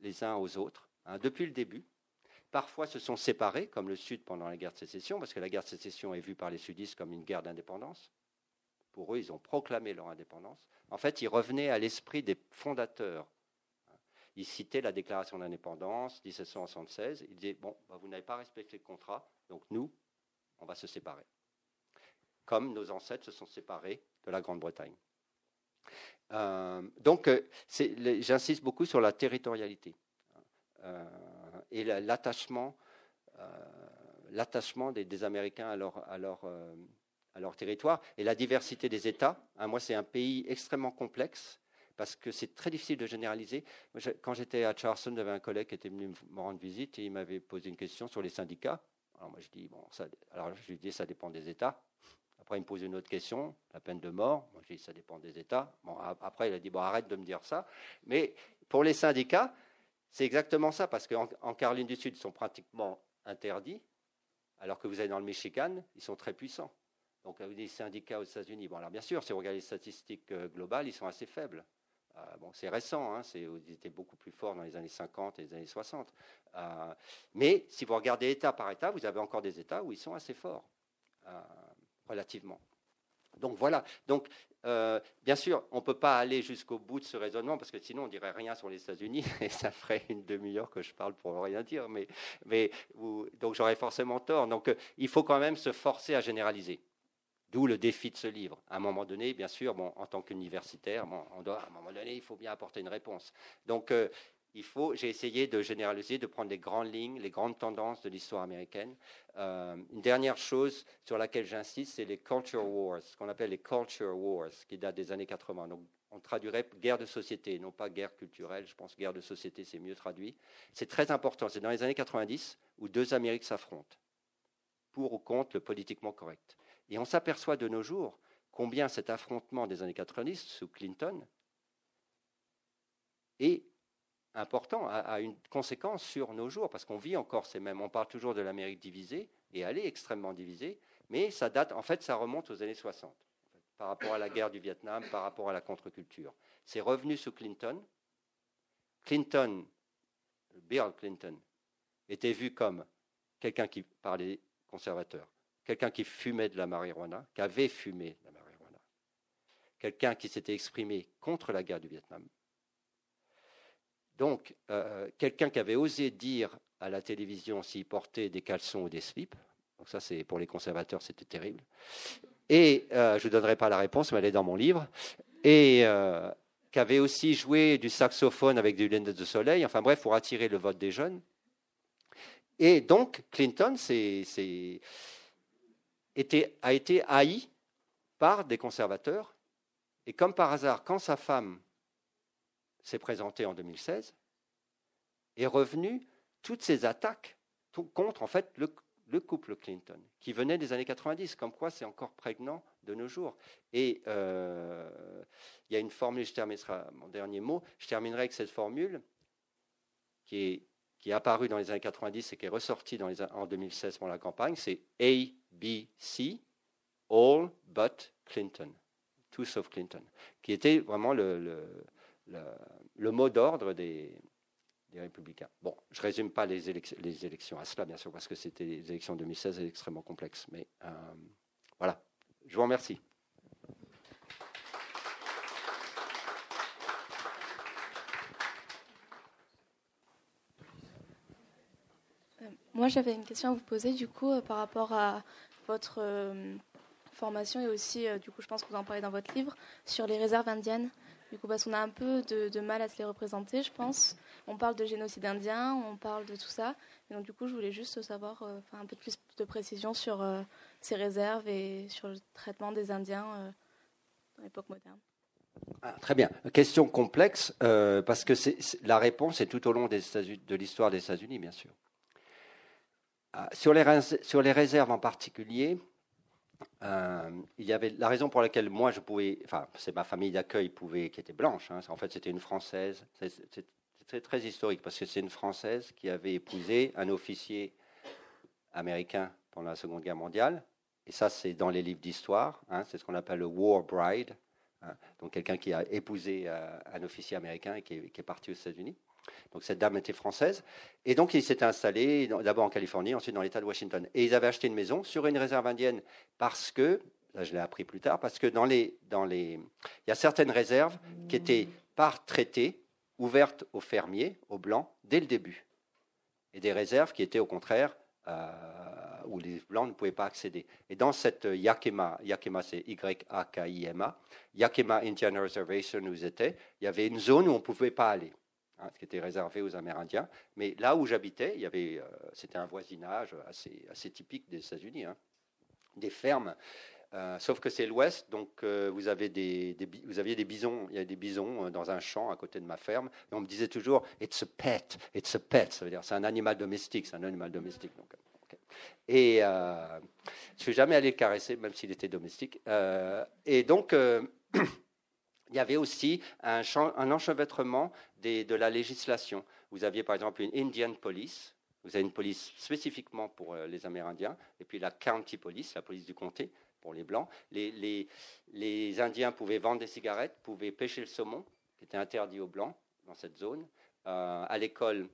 les uns aux autres hein, depuis le début. Parfois se sont séparés, comme le Sud pendant la guerre de sécession, parce que la guerre de sécession est vue par les sudistes comme une guerre d'indépendance. Pour eux, ils ont proclamé leur indépendance. En fait, ils revenaient à l'esprit des fondateurs. Ils citaient la déclaration d'indépendance 1776. Ils disaient Bon, bah, vous n'avez pas respecté le contrat, donc nous, on va se séparer. Comme nos ancêtres se sont séparés de la Grande-Bretagne. Euh, donc, euh, j'insiste beaucoup sur la territorialité. Euh, et l'attachement, euh, l'attachement des, Américains euh, à leur, territoire et la diversité des États. Hein, moi, c'est un pays extrêmement complexe parce que c'est très difficile de généraliser. Quand j'étais à Charleston, j'avais un collègue qui était venu me rendre visite et il m'avait posé une question sur les syndicats. Alors moi je dis bon, ça, alors je lui ça dépend des États. Après il me pose une autre question, la peine de mort. Moi je dis ça dépend des États. Bon après il a dit bon arrête de me dire ça. Mais pour les syndicats, c'est exactement ça, parce qu'en Caroline du Sud, ils sont pratiquement interdits, alors que vous allez dans le Michigan, ils sont très puissants. Donc, des syndicats aux États-Unis. Bon, alors bien sûr, si vous regardez les statistiques euh, globales, ils sont assez faibles. Euh, bon, c'est récent, hein, ils étaient beaucoup plus forts dans les années 50 et les années 60. Euh, mais si vous regardez État par État, vous avez encore des États où ils sont assez forts, relativement. Donc voilà. Donc euh, bien sûr, on ne peut pas aller jusqu'au bout de ce raisonnement parce que sinon on dirait rien sur les États-Unis et ça ferait une demi-heure que je parle pour rien dire. Mais, donc j'aurais forcément tort. Donc euh, il faut quand même se forcer à généraliser. D'où le défi de ce livre. À un moment donné, bien sûr, bon, en tant qu'universitaire, bon, on doit, à un moment donné, il faut bien apporter une réponse. Donc, euh, il faut, j'ai essayé de généraliser, de prendre les grandes lignes, les grandes tendances de l'histoire américaine. Euh, une dernière chose sur laquelle j'insiste, c'est les culture wars, ce qu'on appelle les culture wars, qui datent des années 80. Donc, on traduirait guerre de société, non pas guerre culturelle. Je pense guerre de société, c'est mieux traduit. C'est très important. C'est dans les années 90 où deux Amériques s'affrontent, pour ou contre le politiquement correct. Et on s'aperçoit de nos jours combien cet affrontement des années 90 sous Clinton est important, a, une conséquence sur nos jours, parce qu'on vit encore ces mêmes. On parle toujours de l'Amérique divisée, et elle est extrêmement divisée, mais ça date, en fait, ça remonte aux années 60. par rapport à la guerre du Vietnam, par rapport à la contre-culture. C'est revenu sous Clinton. Clinton, Bill Clinton, était vu comme quelqu'un qui parlait conservateur, quelqu'un qui fumait de la marijuana, qui avait fumé de la marijuana, quelqu'un qui s'était exprimé contre la guerre du Vietnam. Donc, euh, quelqu'un qui avait osé dire à la télévision s'il portait des caleçons ou des slips. Donc ça, c'est pour les conservateurs, c'était terrible. Et euh, je ne donnerai pas la réponse, mais elle est dans mon livre. Et euh, qui avait aussi joué du saxophone avec des lunettes de soleil. Enfin bref, pour attirer le vote des jeunes. Et donc, Clinton a été haï par des conservateurs. Et comme par hasard, quand sa femme s'est présentée en 2016, est revenue toutes ces attaques contre en fait le, couple Clinton, qui venait des années 90, comme quoi c'est encore prégnant de nos jours. Et euh, il y a une formule, je terminerai mon dernier mot, je terminerai avec cette formule qui est qui est apparu dans les années 90 et qui est ressorti dans les, en 2016 pour la campagne, c'est ABC, All But Clinton, Tout sauf Clinton, qui était vraiment le, le, mot d'ordre des, républicains. Bon, je ne résume pas les, les, élections à cela, bien sûr, parce que c'était les élections 2016 extrêmement complexes. Mais euh, voilà, je vous remercie. Moi, j'avais une question à vous poser, du coup, euh, par rapport à votre euh, formation et aussi, euh, du coup, je pense que vous en parlez dans votre livre, sur les réserves indiennes. Du coup, parce qu'on a un peu de, mal à se les représenter, je pense. On parle de génocide indien, on parle de tout ça. Et donc, du coup, je voulais juste savoir un peu plus de précision sur ces réserves et sur le traitement des Indiens dans l'époque moderne. Ah, très bien. Question complexe, parce que la réponse est tout au long de l'histoire des États-Unis, bien sûr. Euh, sur les, sur les réserves en particulier, euh, il y avait la raison pour laquelle moi je pouvais, enfin c'est ma famille d'accueil pouvait, qui était blanche. Hein, en fait, c'était une française. C'est très historique parce que c'est une française qui avait épousé un officier américain pendant la Seconde Guerre mondiale. Et ça, c'est dans les livres d'histoire. Hein, c'est ce qu'on appelle le War Bride. Hein, donc quelqu'un qui a épousé euh, un officier américain et qui est, qui est parti aux États-Unis. Donc cette dame était française. Et donc ils s'étaient installés d'abord en Californie, ensuite dans l'État de Washington. Et ils avaient acheté une maison sur une réserve indienne parce que, là je l'ai appris plus tard, parce que dans les, dans les, il y a certaines réserves qui étaient par traité ouvertes aux fermiers, aux blancs, dès le début. Et des réserves qui étaient au contraire euh, où les blancs ne pouvaient pas accéder. Et dans cette Yakima, Yakima c'est Y-A-K-I-M-A, Yakima Indian Reservation où j'étais, il y avait une zone où on ne pouvait pas aller. Hein, qui était réservé aux Amérindiens. Mais là où j'habitais, il y avait, euh, c'était un voisinage assez, assez typique des États-Unis, hein. des fermes. Euh, sauf que c'est l'Ouest, donc euh, vous, avez des, vous aviez des bisons, il y a des bisons dans un champ à côté de ma ferme, et on me disait toujours "It's a pet, it's a pet", ça veut dire c'est un animal domestique, c'est un animal domestique. Et je ne suis jamais allé le caresser, même s'il était domestique. et donc il y avait aussi un, enchevêtrement de la législation. Vous aviez par exemple une Indian Police, vous avez une police spécifiquement pour euh, les Amérindiens, et puis la County Police, la police du comté, pour les Blancs. Les, Indiens pouvaient vendre des cigarettes, pouvaient pêcher le saumon, qui était interdit aux Blancs dans cette zone. Euh, à l'école,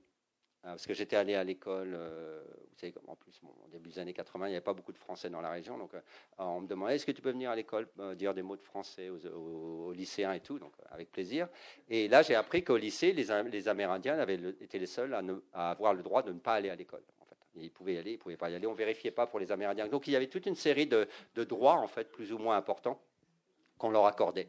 parce que j'étais allé à l'école, euh, vous savez, en plus, au début des années 80, il n'y avait pas beaucoup de Français dans la région, donc euh, on me demandait est-ce que tu peux venir à l'école dire des mots de français aux, lycéens et tout, donc avec plaisir. Et là, j'ai appris qu'au lycée, les, Amérindiens étaient les seuls à, avoir le droit de ne pas aller à l'école. En fait. Ils pouvaient y aller, ils ne pouvaient pas y aller. On ne vérifiait pas pour les Amérindiens. Donc il y avait toute une série de droits, en fait, plus ou moins importants qu'on leur accordait.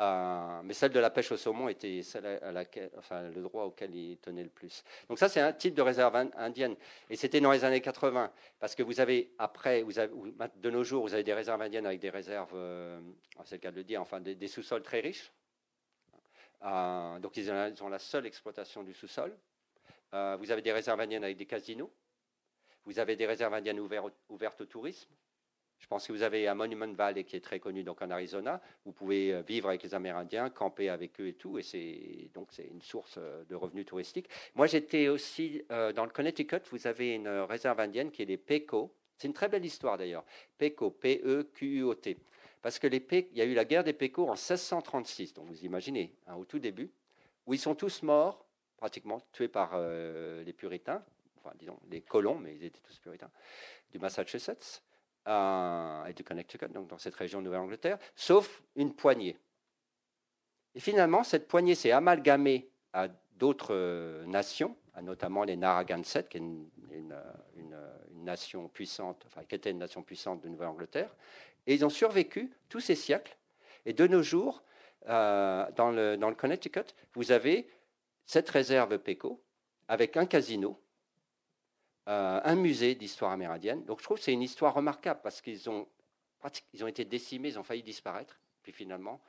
Euh, mais celle de la pêche au saumon était celle à laquelle, enfin, le droit auquel il tenait le plus. Donc ça, c'est un type de réserve indienne. Et c'était dans les années 80, parce que vous avez, après, vous avez, de nos jours, vous avez des réserves indiennes avec des réserves, euh, c'est le cas de le dire, enfin, des, sous-sols très riches. Euh, donc ils ont, la seule exploitation du sous-sol. vous avez des réserves indiennes avec des casinos. Vous avez des réserves indiennes ouvertes au tourisme. Je pense que vous avez un Monument Valley qui est très connu donc en Arizona. Vous pouvez euh, vivre avec les Amérindiens, camper avec eux et tout, et c'est donc c'est une source euh, de revenus touristiques. Moi, j'étais aussi euh, dans le Connecticut. Vous avez une réserve indienne qui est les PECO. C'est une très belle histoire d'ailleurs. PECO, P-E-Q-U-O-T. Parce que les il y a eu la guerre des Pécots en 1636, donc vous imaginez, hein, au tout début, où ils sont tous morts, pratiquement tués par les puritains, enfin disons les colons, mais ils étaient tous puritains, du Massachusetts et du Connecticut, donc dans cette région de Nouvelle-Angleterre, sauf une poignée. Et finalement, cette poignée s'est amalgamée à d'autres euh, nations, notamment les Narragansett, qui est une, nation puissante, enfin qui était une nation puissante de Nouvelle-Angleterre, et ils ont survécu tous ces siècles. Et de nos jours, euh, dans, le, dans, le, Connecticut, vous avez cette réserve PECO avec un casino, euh, un musée d'histoire amérindienne. Donc je trouve que c'est une histoire remarquable parce qu'ils ont, ils ont été décimés, ils ont failli disparaître. Puis finalement,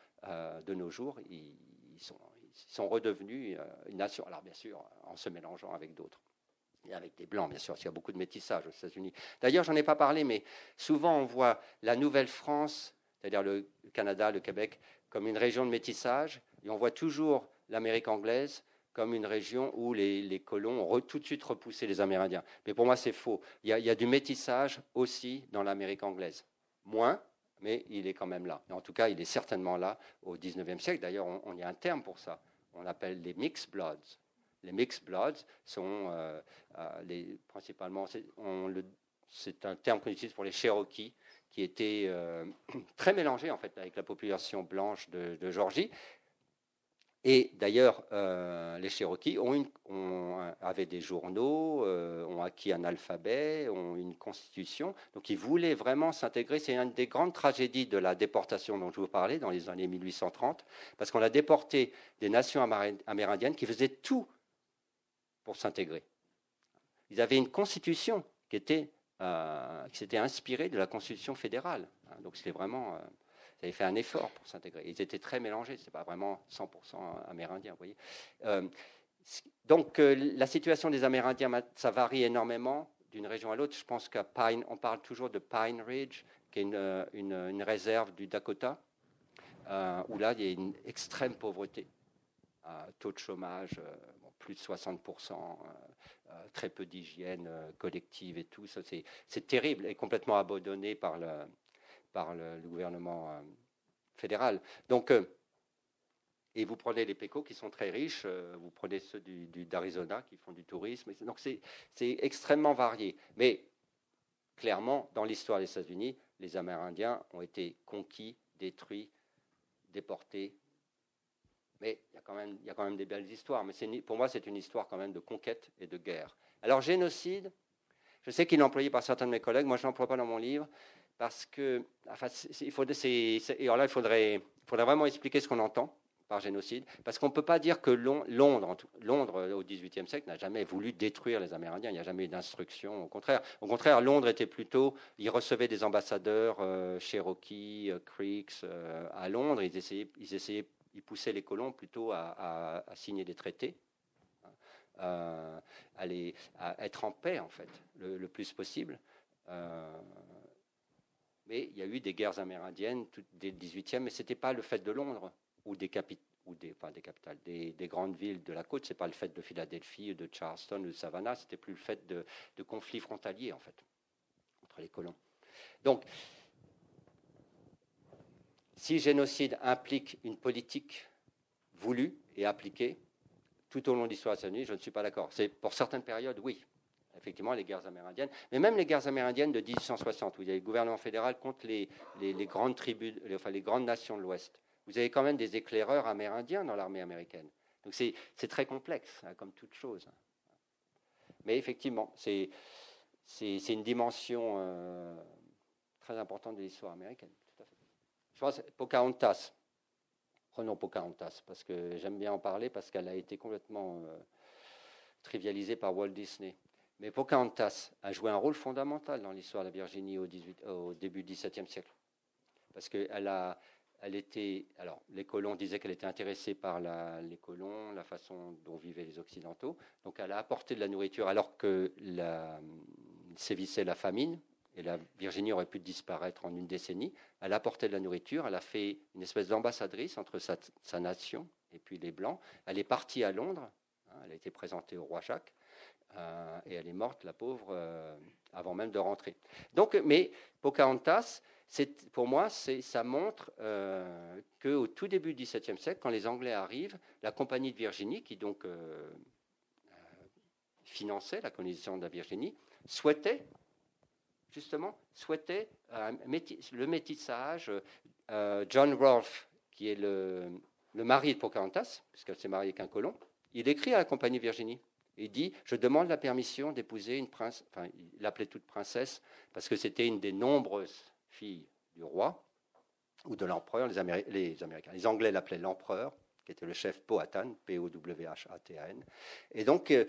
de nos jours, ils, sont, redevenus euh, une nation. Alors bien sûr, en se mélangeant avec d'autres. Et avec des blancs, bien sûr, il y a beaucoup de métissage aux États-Unis. D'ailleurs, j'en ai pas parlé, mais souvent on voit la Nouvelle-France, c'est-à-dire le Canada, le Québec, comme une région de métissage, et on voit toujours l'Amérique anglaise comme une région où les, colons ont tout de suite repoussé les Amérindiens. Mais pour moi, c'est faux. Il y, a, du métissage aussi dans l'Amérique anglaise. Moins, mais il est quand même là. en tout cas, il est certainement là au XIXe siècle. D'ailleurs, on, y a un terme pour ça on appelle les mixed bloods. Les mixed bloods sont euh, euh, principalement, c'est un terme qu'on utilise pour les Cherokees, qui étaient euh, très mélangés en fait avec la population blanche de Georgie. Et d'ailleurs, euh, les Cherokees avaient des journaux, euh, ont acquis un alphabet, ont une constitution. Donc ils voulaient vraiment s'intégrer. C'est une des grandes tragédies de la déportation dont je vous parlais dans les années 1830, parce qu'on a déporté des nations amérindiennes qui faisaient tout pour s'intégrer. Ils avaient une constitution qui était euh, qui s'était inspirée de la constitution fédérale. Donc c'était vraiment ils avaient fait un effort pour s'intégrer. Ils étaient très mélangés, ce n'est pas vraiment 100% amérindiens, voyez. Euh, donc euh, la situation des Amérindiens, ça varie énormément d'une région à l'autre. Je pense qu'à Pine, on parle toujours de Pine Ridge, qui est une, une, réserve du Dakota, euh, où là, il y a une extrême pauvreté. taux de chômage, plus de 60%, très peu d'hygiène collective et tout. C'est terrible et complètement abandonné par le, par le, gouvernement euh, fédéral. Donc, euh, et vous prenez les PECO qui sont très riches, euh, vous prenez ceux d'Arizona qui font du tourisme. Donc c'est extrêmement varié. Mais clairement, dans l'histoire des États-Unis, les Amérindiens ont été conquis, détruits, déportés. Mais il y a quand même, des belles histoires. Mais pour moi, c'est une histoire quand même de conquête et de guerre. Alors génocide, je sais qu'il est employé par certains de mes collègues. Moi, je n'emploie pas dans mon livre parce que, enfin, il, faut, et alors là, il faudrait, faudrait vraiment expliquer ce qu'on entend par génocide, parce qu'on ne peut pas dire que Londres, Londres au XVIIIe siècle, n'a jamais voulu détruire les Amérindiens. Il n'y a jamais eu d'instruction. Au contraire, au contraire, Londres était plutôt, il recevait des ambassadeurs euh, Cherokee, euh, Creeks euh, à Londres. Ils essayaient, ils essayaient, ils poussaient les colons plutôt à, signer des traités. Hein, à, être en paix en fait le, plus possible. Mais il y a eu des guerres amérindiennes dès le 18e, mais ce n'était pas le fait de Londres ou des, capitales, des, grandes villes de la côte. Ce n'est pas le fait de Philadelphie, de Charleston ou de Savannah. C'était plus le fait de, conflits frontaliers, en fait, entre les colons. Donc, si génocide implique une politique voulue et appliquée tout au long de l'histoire des États-Unis, je ne suis pas d'accord. C'est pour certaines périodes, oui effectivement les guerres amérindiennes, mais même les guerres amérindiennes de 1860, où il y a le gouvernement fédéral contre les, grandes tribus, enfin les grandes nations de l'Ouest. Vous avez quand même des éclaireurs amérindiens dans l'armée américaine. Donc c'est très complexe, hein, comme toute chose. Mais effectivement, c'est une dimension euh, très importante de l'histoire américaine. Je pense Pocahontas. Prenons Pocahontas, parce que j'aime bien en parler, parce qu'elle a été complètement euh, trivialisée par Walt Disney. Mais Pocahontas a joué un rôle fondamental dans l'histoire de la Virginie au, début du XVIIe siècle. Parce qu'elle a, elle était, alors les colons disaient qu'elle était intéressée par les colons, la façon dont vivaient les Occidentaux. Donc elle a apporté de la nourriture alors que sévissait la famine et la Virginie aurait pu disparaître en une décennie. Elle a apporté de la nourriture, elle a fait une espèce d'ambassadrice entre sa, nation et puis les Blancs. Elle est partie à Londres. Hein, elle a été présentée au roi Jacques. Et elle est morte, la pauvre, avant même de rentrer. Donc, mais Pocahontas, pour moi, ça montre euh, qu'au tout début du XVIIe siècle, quand les Anglais arrivent, la compagnie de Virginie, qui donc euh, euh, finançait la colonisation de la Virginie, souhaitait justement souhaitait le métissage. John Rolfe, qui est le, mari de Pocahontas, puisqu'elle s'est mariée avec un colon, il écrit à la compagnie de Virginie. Il dit Je demande la permission d'épouser une princesse. Enfin, il l'appelait toute princesse parce que c'était une des nombreuses fille du roi ou de l'empereur. Les, Américains, les Anglais l'appelaient l'empereur, qui était le chef Powhatan, P-O-W-H-A-T-A-N. Et donc, euh,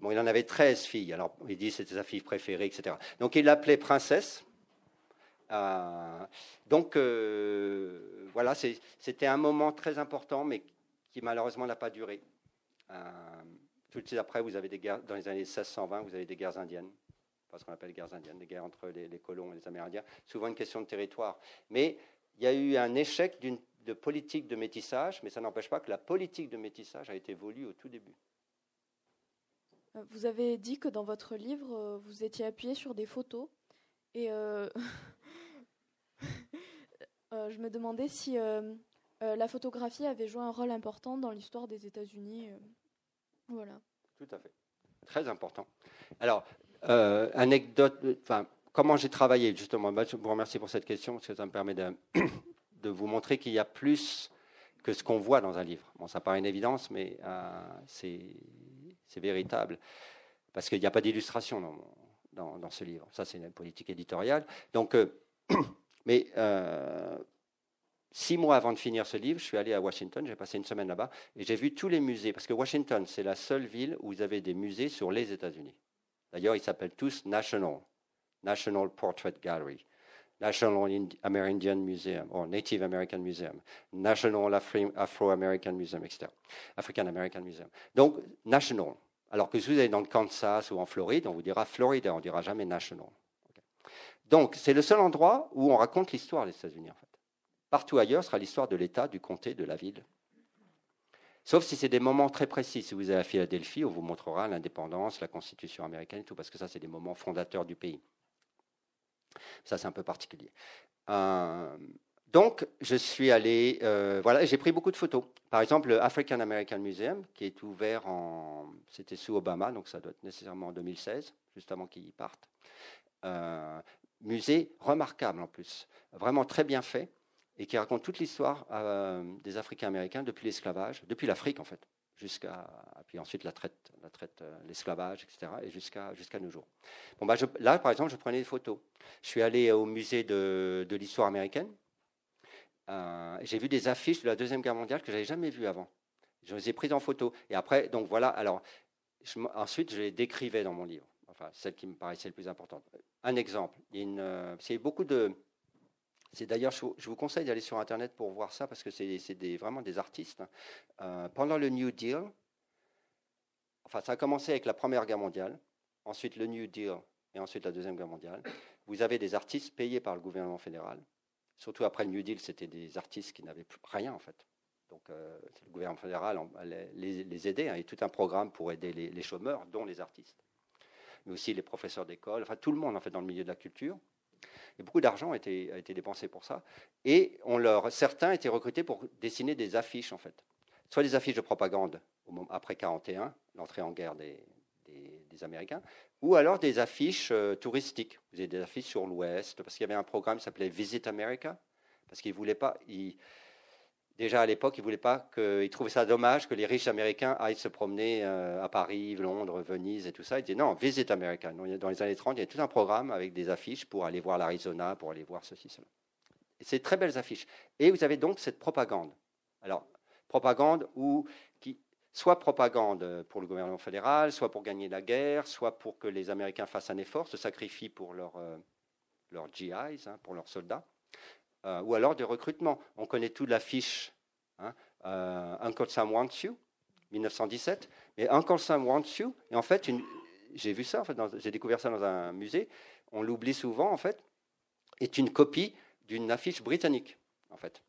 bon, il en avait 13 filles. Alors, il dit c'était sa fille préférée, etc. Donc, il l'appelait princesse. Euh, donc, euh, voilà, c'était un moment très important, mais qui malheureusement n'a pas duré. Tout après, vous avez des guerres, dans les années 1620, vous avez des guerres indiennes ce qu'on appelle les guerres indiennes, les guerres entre les, colons et les Amérindiens, souvent une question de territoire. Mais il y a eu un échec de politique de métissage, mais ça n'empêche pas que la politique de métissage a été voulue au tout début. Euh, vous avez dit que dans votre livre, euh, vous étiez appuyé sur des photos. Et euh, je me demandais si la photographie avait joué un rôle important dans l'histoire des États-Unis. Voilà. Tout à fait. Très important. Alors, euh, anecdote, enfin, comment j'ai travaillé justement. Bah, je vous remercie pour cette question parce que ça me permet de, vous montrer qu'il y a plus que ce qu'on voit dans un livre. Bon, ça paraît une évidence, mais euh, c'est véritable parce qu'il n'y a pas d'illustration dans, dans, dans, ce livre. Ça, c'est une politique éditoriale. Donc, euh, mais six mois avant de finir ce livre, je suis allé à Washington, j'ai passé une semaine là-bas, et j'ai vu tous les musées, parce que Washington, c'est la seule ville où vous avez des musées sur les États-Unis. D'ailleurs, ils s'appellent tous National, National Portrait Gallery, National Amerindian Museum, ou Native American Museum, National Afro-American Museum, etc. African American Museum. Donc, National. Alors que si vous allez dans le Kansas ou en Floride, on vous dira Florida, on ne dira jamais National. Donc, c'est le seul endroit où on raconte l'histoire des États-Unis, en fait. Partout ailleurs sera l'histoire de l'État, du comté, de la ville, Sauf si c'est des moments très précis. Si vous allez à Philadelphie, on vous montrera l'indépendance, la Constitution américaine et tout, parce que ça, c'est des moments fondateurs du pays. Ça, c'est un peu particulier. Euh, donc, je suis allé, euh, voilà, j'ai pris beaucoup de photos. Par exemple, le African American Museum, qui est ouvert en, c'était sous Obama, donc ça doit être nécessairement en 2016, juste avant qu'il parte. Euh, musée remarquable en plus, vraiment très bien fait et qui raconte toute l'histoire euh, des Africains américains depuis l'esclavage, depuis l'Afrique en fait, jusqu'à puis ensuite la traite, euh, l'esclavage, etc. et jusqu'à jusqu'à nos jours. Bon bah là par exemple, je prenais des photos. Je suis allé au musée de, de l'histoire américaine. Euh, j'ai vu des affiches de la deuxième guerre mondiale que j'avais jamais vues avant. Je les ai prises en photo. Et après, donc voilà. Alors ensuite, je les décrivais dans mon livre. Enfin, celle qui me paraissait le plus importante. Un exemple. Une, a beaucoup de c'est d'ailleurs, je vous conseille d'aller sur Internet pour voir ça parce que c'est vraiment des artistes. Hein. Euh, pendant le New Deal, enfin, ça a commencé avec la Première Guerre mondiale, ensuite le New Deal et ensuite la Deuxième Guerre mondiale. Vous avez des artistes payés par le gouvernement fédéral. Surtout après le New Deal, c'était des artistes qui n'avaient rien en fait. Donc euh, le gouvernement fédéral les, les. Hein, et tout un programme pour aider les, les chômeurs, dont les artistes, mais aussi les professeurs d'école, enfin tout le monde en fait dans le milieu de la culture. Et beaucoup d'argent a été, dépensé pour ça. Et on leur, certains étaient recrutés pour dessiner des affiches, en fait. Soit des affiches de propagande après 1941, l'entrée en guerre des, Américains, ou alors des affiches euh, touristiques. Vous avez des affiches sur l'Ouest, parce qu'il y avait un programme qui s'appelait Visit America, parce qu'ils ne voulaient pas. Déjà à l'époque, ils voulaient pas qu'ils trouvaient ça dommage que les riches américains aillent se promener euh, à Paris, Londres, Venise et tout ça. Ils disaient non, visite America. Dans les années 30, il y a tout un programme avec des affiches pour aller voir l'Arizona, pour aller voir ceci, cela. C'est très belles affiches. Et vous avez donc cette propagande. Alors, propagande où, qui, soit propagande pour le gouvernement fédéral, soit pour gagner la guerre, soit pour que les Américains fassent un effort, se sacrifient pour leurs euh, GIs, hein, pour leurs soldats. Euh, ou alors des recrutements. On connaît toute l'affiche hein, euh, Uncle Sam Wants You, 1917. Mais Uncle Sam Wants You, et en fait, j'ai vu ça, j'ai découvert ça dans un musée, on l'oublie souvent, en fait, est une copie d'une affiche britannique, en fait,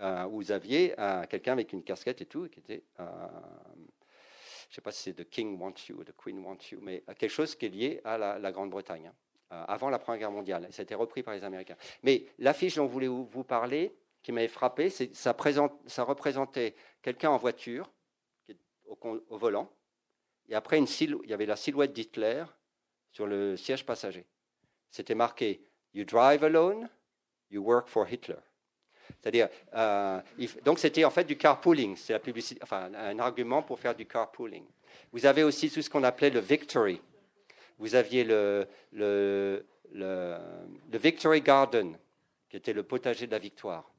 euh, où vous aviez quelqu'un avec une casquette et tout, qui était, je ne sais pas si c'est The King Wants You ou The Queen Wants You, mais quelque chose qui est lié à la, Grande-Bretagne, hein, avant la Première Guerre mondiale. Ça a été repris par les Américains. Mais l'affiche dont je voulais vous parler, qui m'avait frappé, ça, représentait quelqu'un en voiture, au, au, volant, et après une il y avait la silhouette d'Hitler sur le siège passager. C'était marqué You drive alone, you work for Hitler. C'est-à-dire, euh, donc c'était en fait du carpooling, c'est la publicité, enfin un argument pour faire du carpooling. Vous avez aussi tout ce qu'on appelait le victory. Vous aviez le, Victory Garden, qui était le potager de la victoire.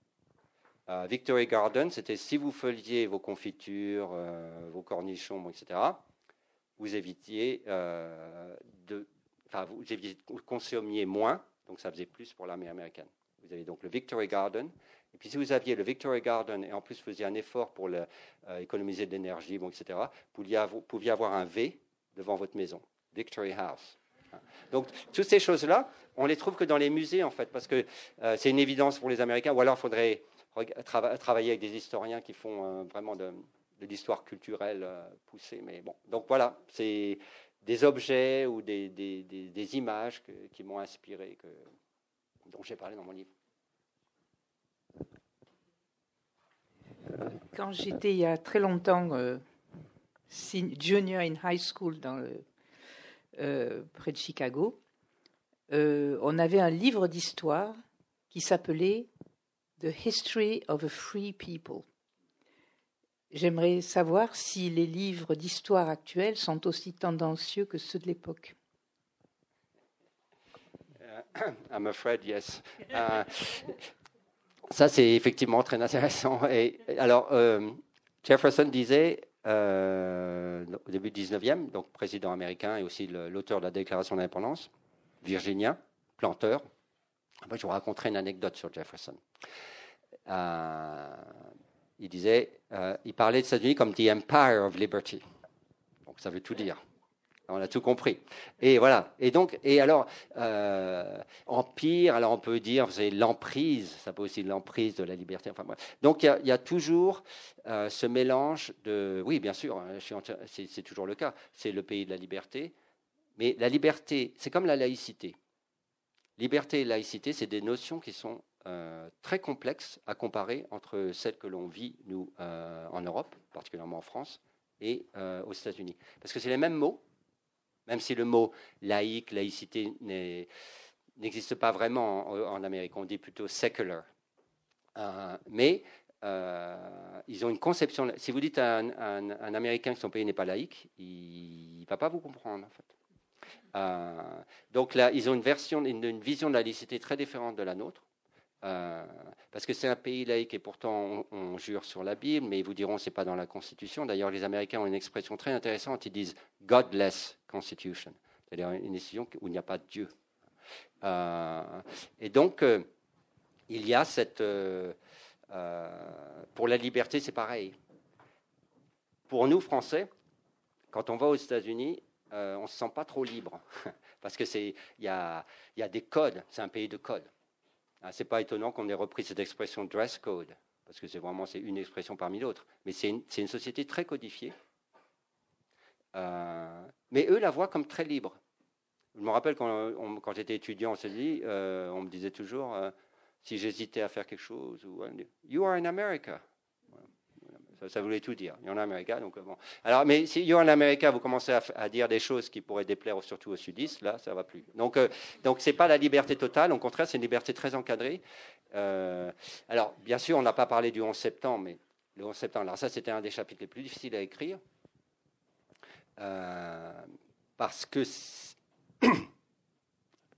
Euh, victory Garden, c'était si vous feuilliez vos confitures, euh, vos cornichons, etc., vous évitiez de, enfin, vous, consommiez moins, donc ça faisait plus pour l'armée américaine. Vous avez donc le Victory Garden. Et puis si vous aviez le Victory Garden et en plus faisiez un effort pour euh, économiser de l'énergie, bon, etc., vous pouviez avoir un V devant votre maison, Victory House. Donc toutes ces choses-là, on les trouve que dans les musées en fait, parce que euh, c'est une évidence pour les Américains, ou alors il faudrait travailler avec des historiens qui font euh, vraiment de, l'histoire culturelle poussée. Mais bon, donc voilà, c'est des objets ou des, images qui m'ont inspiré, dont j'ai parlé dans mon livre. Quand j'étais il y a très longtemps euh, junior in high school dans euh, près de Chicago, euh, on avait un livre d'histoire qui s'appelait The History of a Free People. J'aimerais savoir si les livres d'histoire actuels sont aussi tendancieux que ceux de l'époque. I'm afraid, yes. Uh, ça, c'est effectivement très intéressant. Et, alors, euh, Jefferson disait, euh, au début du 19e, donc président américain et aussi l'auteur de la Déclaration d'indépendance, virginien, planteur. je vous raconterai une anecdote sur Jefferson. Euh, il disait, euh, il parlait des États-Unis comme the Empire of Liberty. Donc ça veut tout dire. On a tout compris. Et voilà. Et donc, et alors, euh, empire, alors on peut dire, c'est l'emprise, ça peut aussi l'emprise de la liberté. Enfin, Donc il y, a toujours euh, ce mélange de, oui, bien sûr, hein, c'est toujours le cas. C'est le pays de la liberté, mais la liberté, c'est comme la laïcité. Liberté et laïcité, c'est des notions qui sont euh, très complexe à comparer entre celles que l'on vit, nous, en Europe, particulièrement en France, et aux États-Unis. Parce que c'est les mêmes mots, même si le mot laïque, laïcité n'existe pas vraiment en, Amérique, on dit plutôt secular. mais ils ont une conception. Si vous dites à un, Américain que son pays n'est pas laïque, il ne va pas vous comprendre, en fait. donc là, ils ont une vision de la laïcité très différente de la nôtre. Euh, parce que c'est un pays laïque et pourtant on, jure sur la Bible, mais ils vous diront c'est pas dans la Constitution. D'ailleurs, les Américains ont une expression très intéressante. Ils disent Godless Constitution, c'est-à-dire une décision où il n'y a pas de Dieu. Euh, et donc, euh, il y a cette. pour la liberté, c'est pareil. Pour nous, Français, quand on va aux États-Unis, on ne se sent pas trop libre. Parce qu'il y a, y a des codes, c'est un pays de codes. Ah, c'est pas étonnant qu'on ait repris cette expression dress code, parce que c'est vraiment une expression parmi d'autres. Mais c'est une, société très codifiée. Euh, mais eux la voient comme très libre. Je me rappelle quand, j'étais étudiant, on dit, euh, on me disait toujours, euh, si j'hésitais à faire quelque chose, ou, You are in America. Ça, voulait tout dire. Il y en a America, donc bon. Alors, mais si You're in America, vous commencez à, dire des choses qui pourraient déplaire surtout aux sudistes, là, ça va plus. Donc, euh, donc c'est pas la liberté totale. Au contraire, c'est une liberté très encadrée. Euh, alors, bien sûr, on n'a pas parlé du 11 septembre, mais le 11 septembre, alors ça, c'était un des chapitres les plus difficiles à écrire, euh, parce que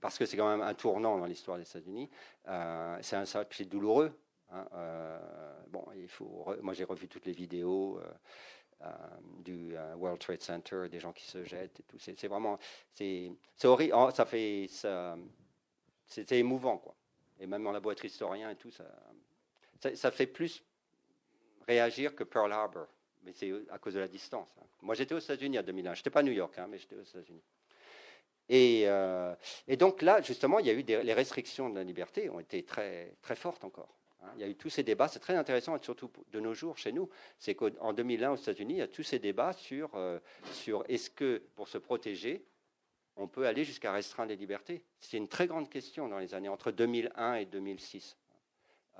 parce que c'est quand même un tournant dans l'histoire des États-Unis. c'est un chapitre douloureux Hein, euh, bon, il faut. Moi, j'ai revu toutes les vidéos. Euh, euh, du World Trade Center, des gens qui se jettent et tout. C'est vraiment, c'est horrible. Oh, ça fait, c'était émouvant quoi. Et même dans la boîte historien et tout, ça, ça, fait plus réagir que Pearl Harbor. Mais c'est à cause de la distance. Hein. Moi, j'étais aux États-Unis en 2001. Je n'étais pas à New York, hein, mais j'étais aux États-Unis. Et, et, donc là, justement, il y a eu des, les restrictions de la liberté ont été très, très fortes encore. Hein, il y a eu tous ces débats, c'est très intéressant, et surtout de nos jours chez nous, c'est qu'en 2001 aux États-Unis, il y a tous ces débats sur, euh, sur est-ce que pour se protéger, on peut aller jusqu'à restreindre les libertés. C'est une très grande question dans les années entre 2001 et 2006.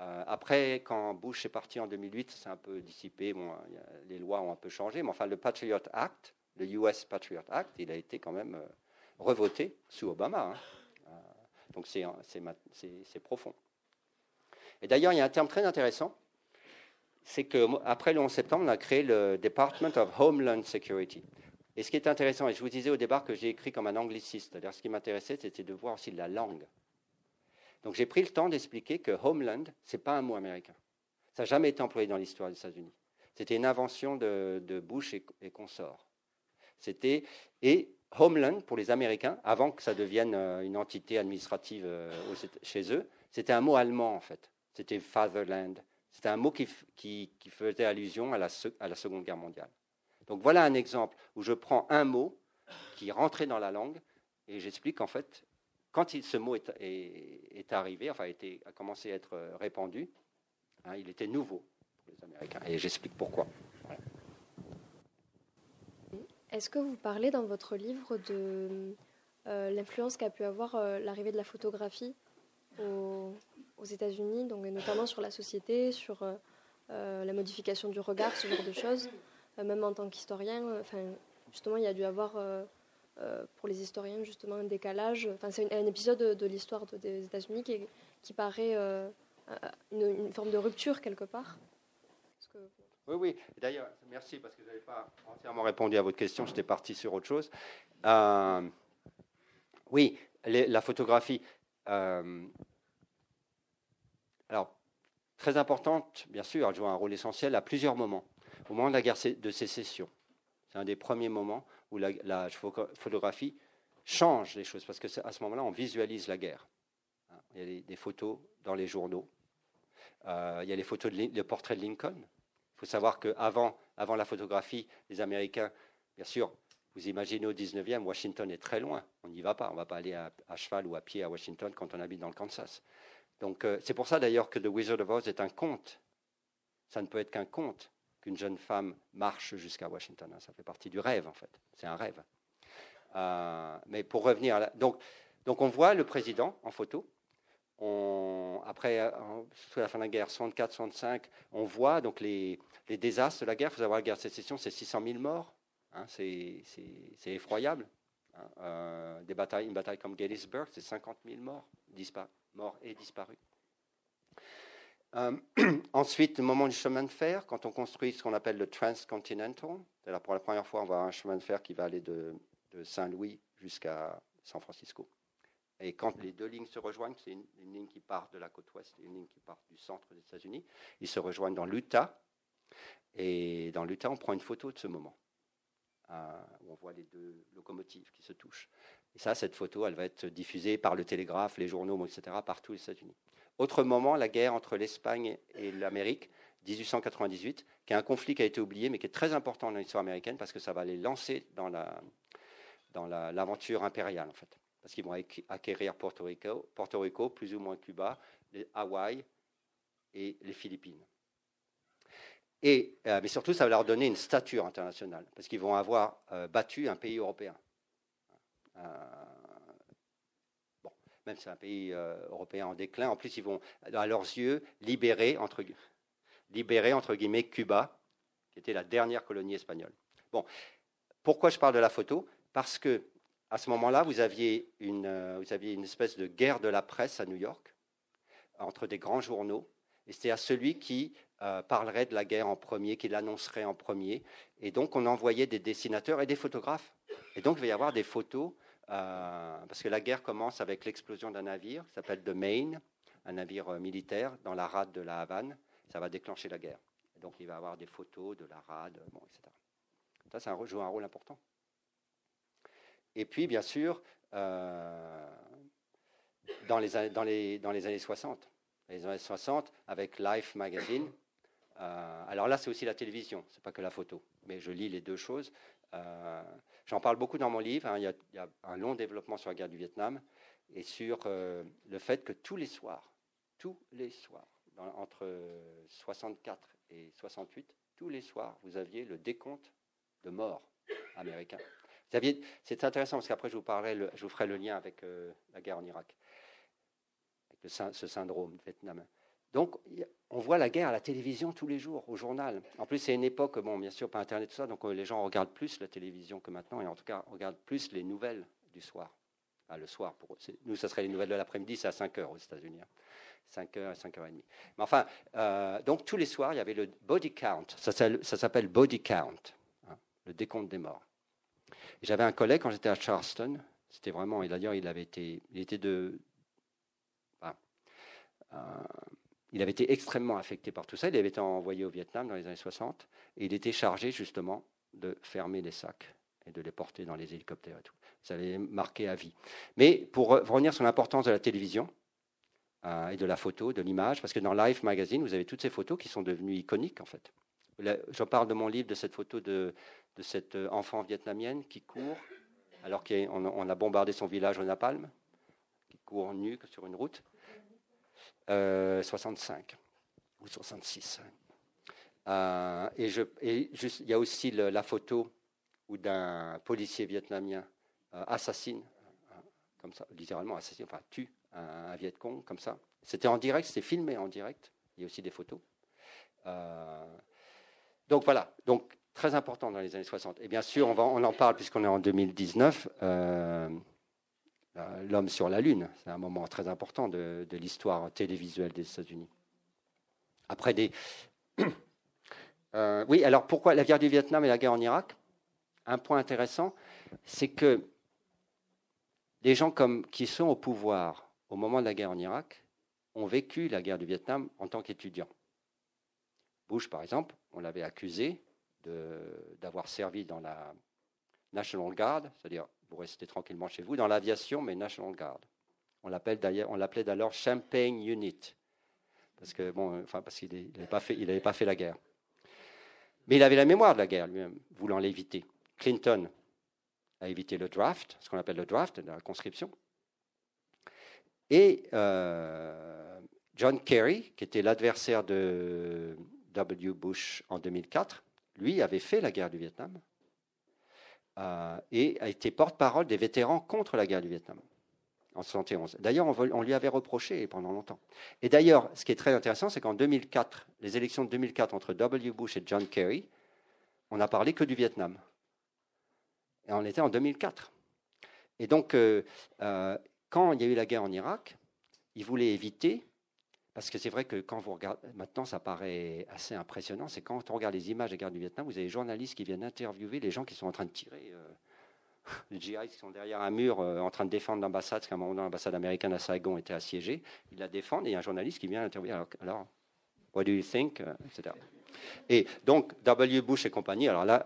Euh, après, quand Bush est parti en 2008, c'est un peu dissipé, bon, les lois ont un peu changé, mais enfin le Patriot Act, le US Patriot Act, il a été quand même euh, revoté sous Obama. Hein. donc c'est profond. Et d'ailleurs, il y a un terme très intéressant, c'est qu'après le 11 septembre, on a créé le Department of Homeland Security. Et ce qui est intéressant, et je vous disais au départ que j'ai écrit comme un angliciste, c'est-à-dire ce qui m'intéressait, c'était de voir aussi la langue. Donc j'ai pris le temps d'expliquer que Homeland, ce n'est pas un mot américain. Ça n'a jamais été employé dans l'histoire des États-Unis. C'était une invention de, Bush et, et consorts. C'était et Homeland pour les Américains, avant que ça devienne euh, une entité administrative euh, chez eux, c'était un mot allemand en fait c'était Fatherland. C'était un mot qui, faisait allusion à la, Seconde Guerre mondiale. Donc voilà un exemple où je prends un mot qui rentrait dans la langue et j'explique en fait, quand ce mot est, arrivé, enfin a commencé à être répandu, hein, il était nouveau pour les Américains. Et j'explique pourquoi. Est-ce que vous parlez dans votre livre de euh, l'influence qu'a pu avoir euh, l'arrivée de la photographie au, aux États-Unis, donc notamment sur la société, sur euh, euh, la modification du regard, ce genre de choses. Euh, même en tant qu'historien, enfin, justement, il y a dû avoir pour les historiens justement un décalage. Enfin, c'est un, épisode de, l'histoire des États-Unis qui, qui, paraît une, forme de rupture quelque part. Oui, oui. D'ailleurs, merci parce que je n'avais pas entièrement répondu à votre question. J'étais parti sur autre chose. oui, la photographie. Alors, très importante, bien sûr, elle joue un rôle essentiel à plusieurs moments. Au moment de la guerre de sécession, c'est un des premiers moments où la, photographie change les choses, parce qu'à ce moment-là, on visualise la guerre. Il y a des, photos dans les journaux. Euh, il y a les photos de, portrait de Lincoln. Il faut savoir qu'avant avant la photographie, les Américains, bien sûr, vous imaginez au 19e, Washington est très loin. On n'y va pas. On ne va pas aller à, cheval ou à pied à Washington quand on habite dans le Kansas. Donc euh, c'est pour ça d'ailleurs que The Wizard of Oz est un conte. Ça ne peut être qu'un conte qu'une jeune femme marche jusqu'à Washington. Ça fait partie du rêve en fait. C'est un rêve. Euh, mais pour revenir à la... donc, donc on voit le président en photo. Après, euh, sous la fin de la guerre, 64, 65, on voit donc les, les désastres de la guerre. Il faut savoir la guerre de sécession, c'est 600 000 morts. Hein, c'est effroyable. Hein. batailles, une bataille comme Gettysburg, c'est 50 000 morts, disparus mort et disparu. Euh, ensuite, le moment du chemin de fer, quand on construit ce qu'on appelle le Transcontinental, pour la première fois, on voit un chemin de fer qui va aller de, Saint-Louis jusqu'à San Francisco. Et quand les deux lignes se rejoignent, c'est une, ligne qui part de la côte ouest et une ligne qui part du centre des États-Unis, ils se rejoignent dans l'Utah. Et dans l'Utah, on prend une photo de ce moment, euh, où on voit les deux locomotives qui se touchent. Et ça, cette photo, elle va être diffusée par le télégraphe, les journaux, etc., partout aux États-Unis. Autre moment, la guerre entre l'Espagne et l'Amérique, 1898, qui est un conflit qui a été oublié, mais qui est très important dans l'histoire américaine parce que ça va les lancer dans la dans l'aventure impériale en fait, parce qu'ils vont acquérir Porto Rico, plus ou moins Cuba, les Hawaï et les Philippines. Et, euh, mais surtout, ça va leur donner une stature internationale, parce qu'ils vont avoir euh, battu un pays européen. Euh, même si c'est un pays euh, européen en déclin, en plus ils vont, à leurs yeux, libérer entre, libérer, entre guillemets Cuba, qui était la dernière colonie espagnole. Bon, pourquoi je parle de la photo? Parce que à ce moment-là, vous aviez, une, euh, vous aviez une espèce de guerre de la presse à New York entre des grands journaux, et c'était à celui qui parlerait de la guerre en premier, qui l'annoncerait en premier. Et donc, on envoyait des dessinateurs et des photographes. Et donc, il va y avoir des photos euh, parce que la guerre commence avec l'explosion d'un navire qui s'appelle The Maine, un navire euh, militaire dans la rade de la Havane. Ça va déclencher la guerre. donc il va y avoir des photos de la rade, bon, etc. Ça, ça joue un rôle important. Et puis, bien sûr, euh, dans les années 60, les années 60, avec Life Magazine, alors là, c'est aussi la télévision, c'est pas que la photo, mais je lis les deux choses. Euh, j'en parle beaucoup dans mon livre. Hein. il, y a, un long développement sur la guerre du Vietnam et sur euh, le fait que tous les soirs, tous les soirs, entre 64 et 68, tous les soirs, vous aviez le décompte de morts américains. C'est intéressant parce qu'après, je, vous ferai le lien avec euh, la guerre en Irak, avec ce syndrome vietnamien. Donc, on voit la guerre à la télévision tous les jours, au journal. En plus, c'est une époque, bon, bien sûr, pas Internet, tout ça, donc euh, les gens regardent plus la télévision que maintenant, et en tout cas, regardent plus les nouvelles du soir. Ah, le soir, pour nous, ça serait les nouvelles de l'après-midi, c'est à 5 heures aux États-Unis. 5 hein. heures et 5 heures et demie. Mais enfin, euh, donc tous les soirs, il y avait le body count. Ça, s'appelle body count, hein, le décompte des morts. J'avais un collègue quand j'étais à Charleston. C'était vraiment, et d'ailleurs, il avait été, il était de, euh, il avait été extrêmement affecté par tout ça. Il avait été envoyé au Vietnam dans les années 60 et il était chargé justement de fermer les sacs et de les porter dans les hélicoptères et tout. Ça l'avait marqué à vie. Mais pour revenir sur l'importance de la télévision euh, et de la photo, de l'image, parce que dans Life Magazine, vous avez toutes ces photos qui sont devenues iconiques en fait. Je parle de mon livre, de cette photo de, cette euh, enfant vietnamienne qui court alors qu'on on a bombardé son village au napalm, qui court nu sur une route. 65 euh, ou 66. Euh, et, il y a aussi la photo d'un policier vietnamien euh, assassine, littéralement assassine, enfin tue un, Viet Cong comme ça. C'était en direct, c'était filmé en direct. Il y a aussi des photos. donc voilà, donc très important dans les années 60. Et bien sûr, on, on en parle puisqu'on est en 2019. Euh, l'homme sur la Lune. C'est un moment très important de, l'histoire télévisuelle des États-Unis. Après des. Euh, oui, alors pourquoi la guerre du Vietnam et la guerre en Irak? Un point intéressant, c'est que les gens comme, qui sont au pouvoir au moment de la guerre en Irak ont vécu la guerre du Vietnam en tant qu'étudiants. Bush, par exemple, on l'avait accusé d'avoir servi dans la National Guard, c'est-à-dire vous restez tranquillement chez vous, dans l'aviation, mais National Guard. On l'appelait d'alors Champagne Unit, parce que bon, enfin parce qu'il n'avait pas fait, la guerre. Mais il avait la mémoire de la guerre lui-même, voulant l'éviter. Clinton a évité le draft, ce qu'on appelle le draft, la conscription. Et euh, John Kerry, qui était l'adversaire de W. Bush en 2004, lui avait fait la guerre du Vietnam euh, et a été porte-parole des vétérans contre la guerre du Vietnam en 1971. D'ailleurs, on, lui avait reproché pendant longtemps. Et d'ailleurs, ce qui est très intéressant, c'est qu'en 2004, les élections de 2004 entre W. Bush et John Kerry, on n'a parlé que du Vietnam. Et on était en 2004. Et donc, euh, euh, quand il y a eu la guerre en Irak, ils voulaient éviter parce que c'est vrai que quand vous regardez, maintenant ça paraît assez impressionnant, c'est quand on regarde les images de la guerre du Vietnam, vous avez des journalistes qui viennent interviewer les gens qui sont en train de tirer, euh, les GI qui sont derrière un mur euh, en train de défendre l'ambassade, parce qu'à un moment l'ambassade américaine à Saigon était assiégée, ils la défendent et il y a un journaliste qui vient interviewer, alors, alors what do you think, euh, etc. Et donc W. Bush et compagnie, alors là,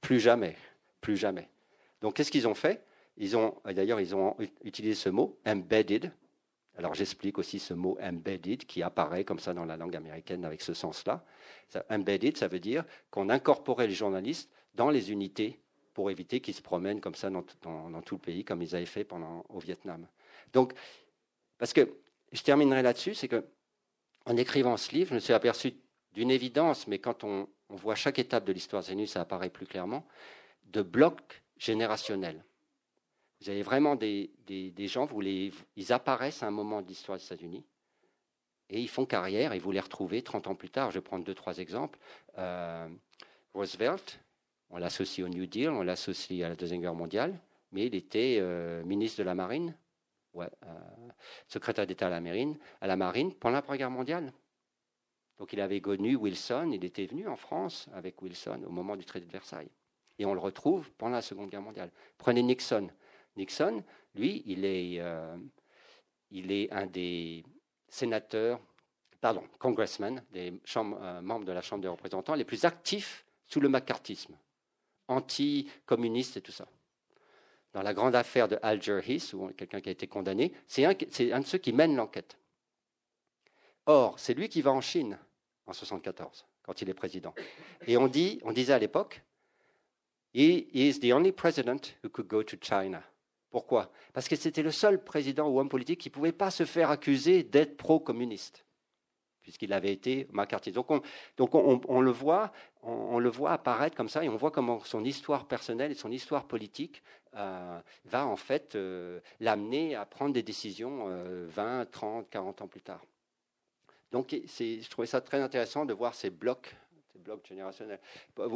plus jamais, plus jamais. Donc qu'est-ce qu'ils ont fait? Ils ont, d'ailleurs, ils ont utilisé ce mot, embedded, alors j'explique aussi ce mot embedded qui apparaît comme ça dans la langue américaine avec ce sens-là. Embedded, ça veut dire qu'on incorporait les journalistes dans les unités pour éviter qu'ils se promènent comme ça dans, tout le pays, comme ils avaient fait pendant au Vietnam. Donc, parce que je terminerai là-dessus, c'est que en écrivant ce livre, je me suis aperçu d'une évidence, mais quand on, voit chaque étape de l'histoire des ça apparaît plus clairement, de blocs générationnels. Vous avez vraiment des, gens, vous les, ils apparaissent à un moment de l'histoire des États-Unis et ils font carrière et vous les retrouvez 30 ans plus tard. Je vais prendre deux, trois exemples. Euh, Roosevelt, on l'associe au New Deal, on l'associe à la Deuxième Guerre mondiale, mais il était euh, ministre de la Marine, euh, secrétaire d'État à à la Marine pendant la Première Guerre mondiale. Donc il avait connu Wilson, il était venu en France avec Wilson au moment du traité de Versailles. Et on le retrouve pendant la Seconde Guerre mondiale. Prenez Nixon. Nixon, lui, il est, euh, il est un des sénateurs, pardon, congressmen, des euh, membres de la Chambre des représentants les plus actifs sous le macartisme, anti-communiste et tout ça. Dans la grande affaire de Alger Hiss, quelqu'un qui a été condamné, c'est un, un, de ceux qui mène l'enquête. Or, c'est lui qui va en Chine en 1974, quand il est président. Et on, dit, on disait à l'époque, he is the only president who could go to China. Pourquoi? Parce que c'était le seul président ou homme politique qui ne pouvait pas se faire accuser d'être pro-communiste. puisqu'il avait été McCarthy. Donc on, le voit, apparaître comme ça, et on voit comment son histoire personnelle et son histoire politique euh, va en fait euh, l'amener à prendre des décisions 20, 30, 40 ans plus tard. Donc je trouvais ça très intéressant de voir ces blocs blocs générationnels.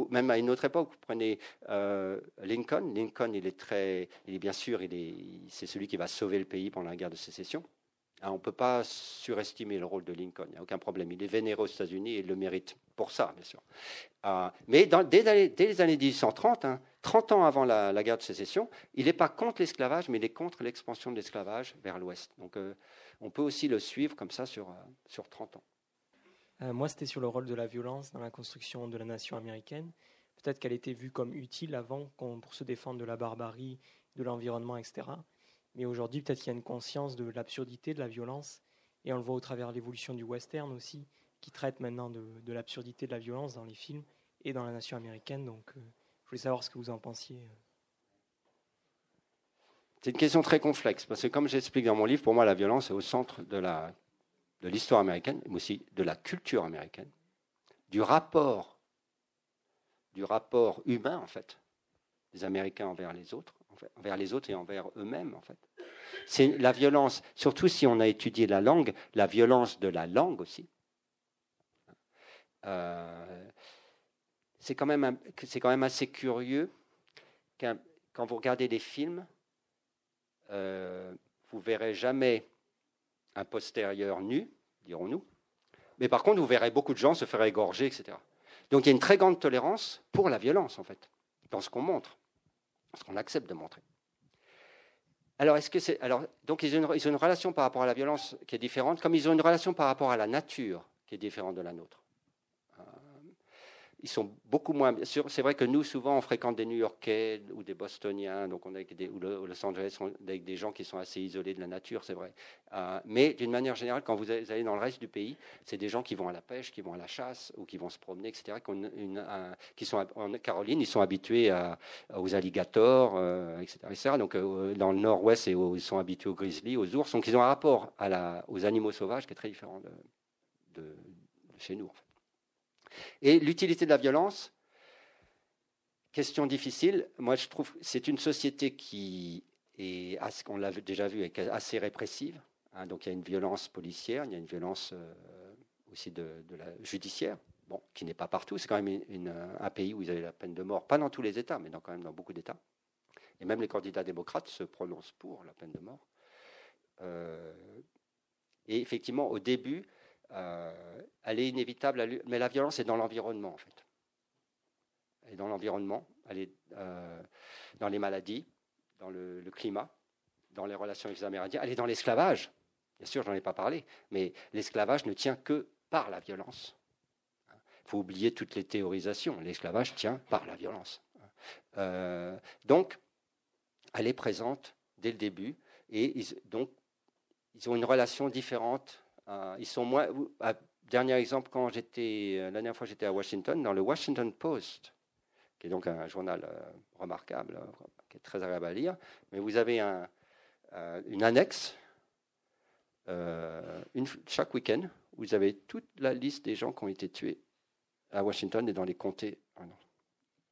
Même à une autre époque, vous prenez euh, Lincoln. Lincoln, il est très, il est bien sûr, il est, c'est celui qui va sauver le pays pendant la guerre de sécession. Ah, on ne peut pas surestimer le rôle de Lincoln, il n'y a aucun problème. Il est vénéré aux États-Unis et il le mérite pour ça, bien sûr. Ah, mais dès, les années 1830, 30 hein, ans avant la, guerre de sécession, il n'est pas contre l'esclavage, mais il est contre l'expansion de l'esclavage vers l'ouest. Donc euh, on peut aussi le suivre comme ça sur, euh, sur 30 ans. Euh, moi, c'était sur le rôle de la violence dans la construction de la nation américaine. Peut-être qu'elle était vue comme utile avant pour se défendre de la barbarie, de l'environnement, etc. Mais aujourd'hui, peut-être qu'il y a une conscience de l'absurdité de la violence, et on le voit au travers l'évolution du western aussi, qui traite maintenant de, l'absurdité de la violence dans les films et dans la nation américaine. Donc, euh, je voulais savoir ce que vous en pensiez. C'est une question très complexe, parce que comme j'explique dans mon livre, pour moi, la violence est au centre de la de l'histoire américaine, mais aussi de la culture américaine, du rapport, du rapport humain en fait, des Américains envers les autres, envers les autres et envers eux-mêmes en fait. C'est la violence, surtout si on a étudié la langue, la violence de la langue aussi. Euh, c'est quand, même, assez curieux quand vous regardez des films, euh, vous verrez jamais un postérieur nu, dirons-nous. Mais par contre, vous verrez beaucoup de gens se faire égorger, etc. Donc il y a une très grande tolérance pour la violence, en fait, dans ce qu'on montre, dans ce qu'on accepte de montrer. Alors, est-ce que c'est. Alors, donc, ils ont, une, relation par rapport à la violence qui est différente, comme ils ont une relation par rapport à la nature qui est différente de la nôtre ils sont beaucoup moins. C'est vrai que nous, souvent, on fréquente des New-Yorkais ou des Bostoniens, donc on avec des, ou Los Angeles, avec des gens qui sont assez isolés de la nature, c'est vrai. Euh, mais d'une manière générale, quand vous allez dans le reste du pays, c'est des gens qui vont à la pêche, qui vont à la chasse ou qui vont se promener, etc. Qui, sont en Caroline, ils sont habitués aux alligators, euh, etc., Donc euh, dans le Nord-Ouest, ils sont habitués aux grizzlies, aux ours. Donc ils ont un rapport aux animaux sauvages qui est très différent de, chez nous. Et l'utilité de la violence, question difficile. Moi, je trouve que c'est une société qui est, on l'a déjà vu, est assez répressive. Hein. donc, il y a une violence policière, il y a une violence euh, aussi de, la judiciaire, bon, qui n'est pas partout. C'est quand même un pays où ils avaient la peine de mort, pas dans tous les États, mais dans, quand même dans beaucoup d'États. Et même les candidats démocrates se prononcent pour la peine de mort. Euh, et effectivement, au début, euh, elle est inévitable, mais la violence est dans l'environnement en fait. Elle est dans l'environnement, elle est euh, dans les maladies, dans le, climat, dans les relations avec les Amérindiens, elle est dans l'esclavage. Bien sûr, j'en ai pas parlé, mais l'esclavage ne tient que par la violence. Il faut oublier toutes les théorisations. L'esclavage tient par la violence. Euh, donc, elle est présente dès le début, et donc ils ont une relation différente ils sont moins. dernier exemple, quand j'étais euh, la dernière fois j'étais à Washington, dans le Washington Post, qui est donc un journal euh, remarquable, qui est très agréable à lire, mais vous avez un, une annexe chaque week-end. Vous avez toute la liste des gens qui ont été tués à Washington et dans les comtés.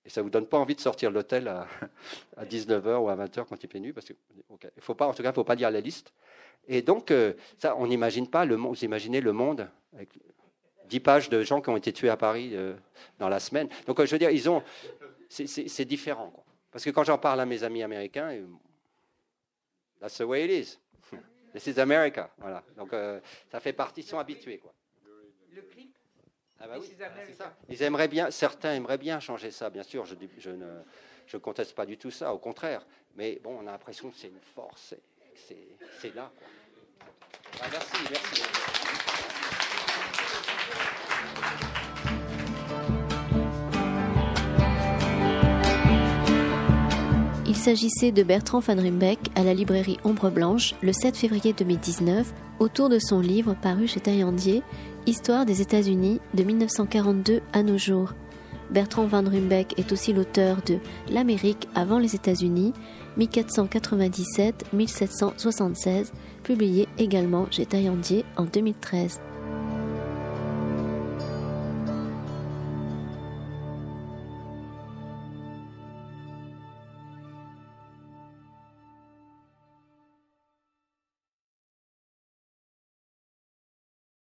Et ça ne vous donne pas envie de sortir de l'hôtel à, 19h ou à 20h quand il fait nuit, parce que, il faut pas, en tout cas, il ne faut pas lire la liste. Et donc, euh, ça, on n'imagine pas le. Vous imaginez le monde avec 10 pages de gens qui ont été tués à Paris euh, dans la semaine. Donc, euh, je veux dire, ils ont. C'est différent. Parce que quand j'en parle à mes amis américains, that's the way it is. This is America. Voilà. Donc, ça fait partie, ils sont habitués. Quoi. Le ah bah oui, c'est ça. Ils aimeraient bien, certains aimeraient bien changer ça, bien sûr. Je, je ne je conteste pas du tout ça, au contraire. Mais bon, on a l'impression que c'est une force, c'est là. Quoi. Ah, Il s'agissait de Bertrand Van Rimbeck à la librairie Ombre Blanche le 7 février 2019 autour de son livre paru chez Taillandier Histoire des États-Unis de 1942 à nos jours. Bertrand Van Rimbeck est aussi l'auteur de L'Amérique avant les États-Unis 1497-1776 publié également chez Taillandier en 2013.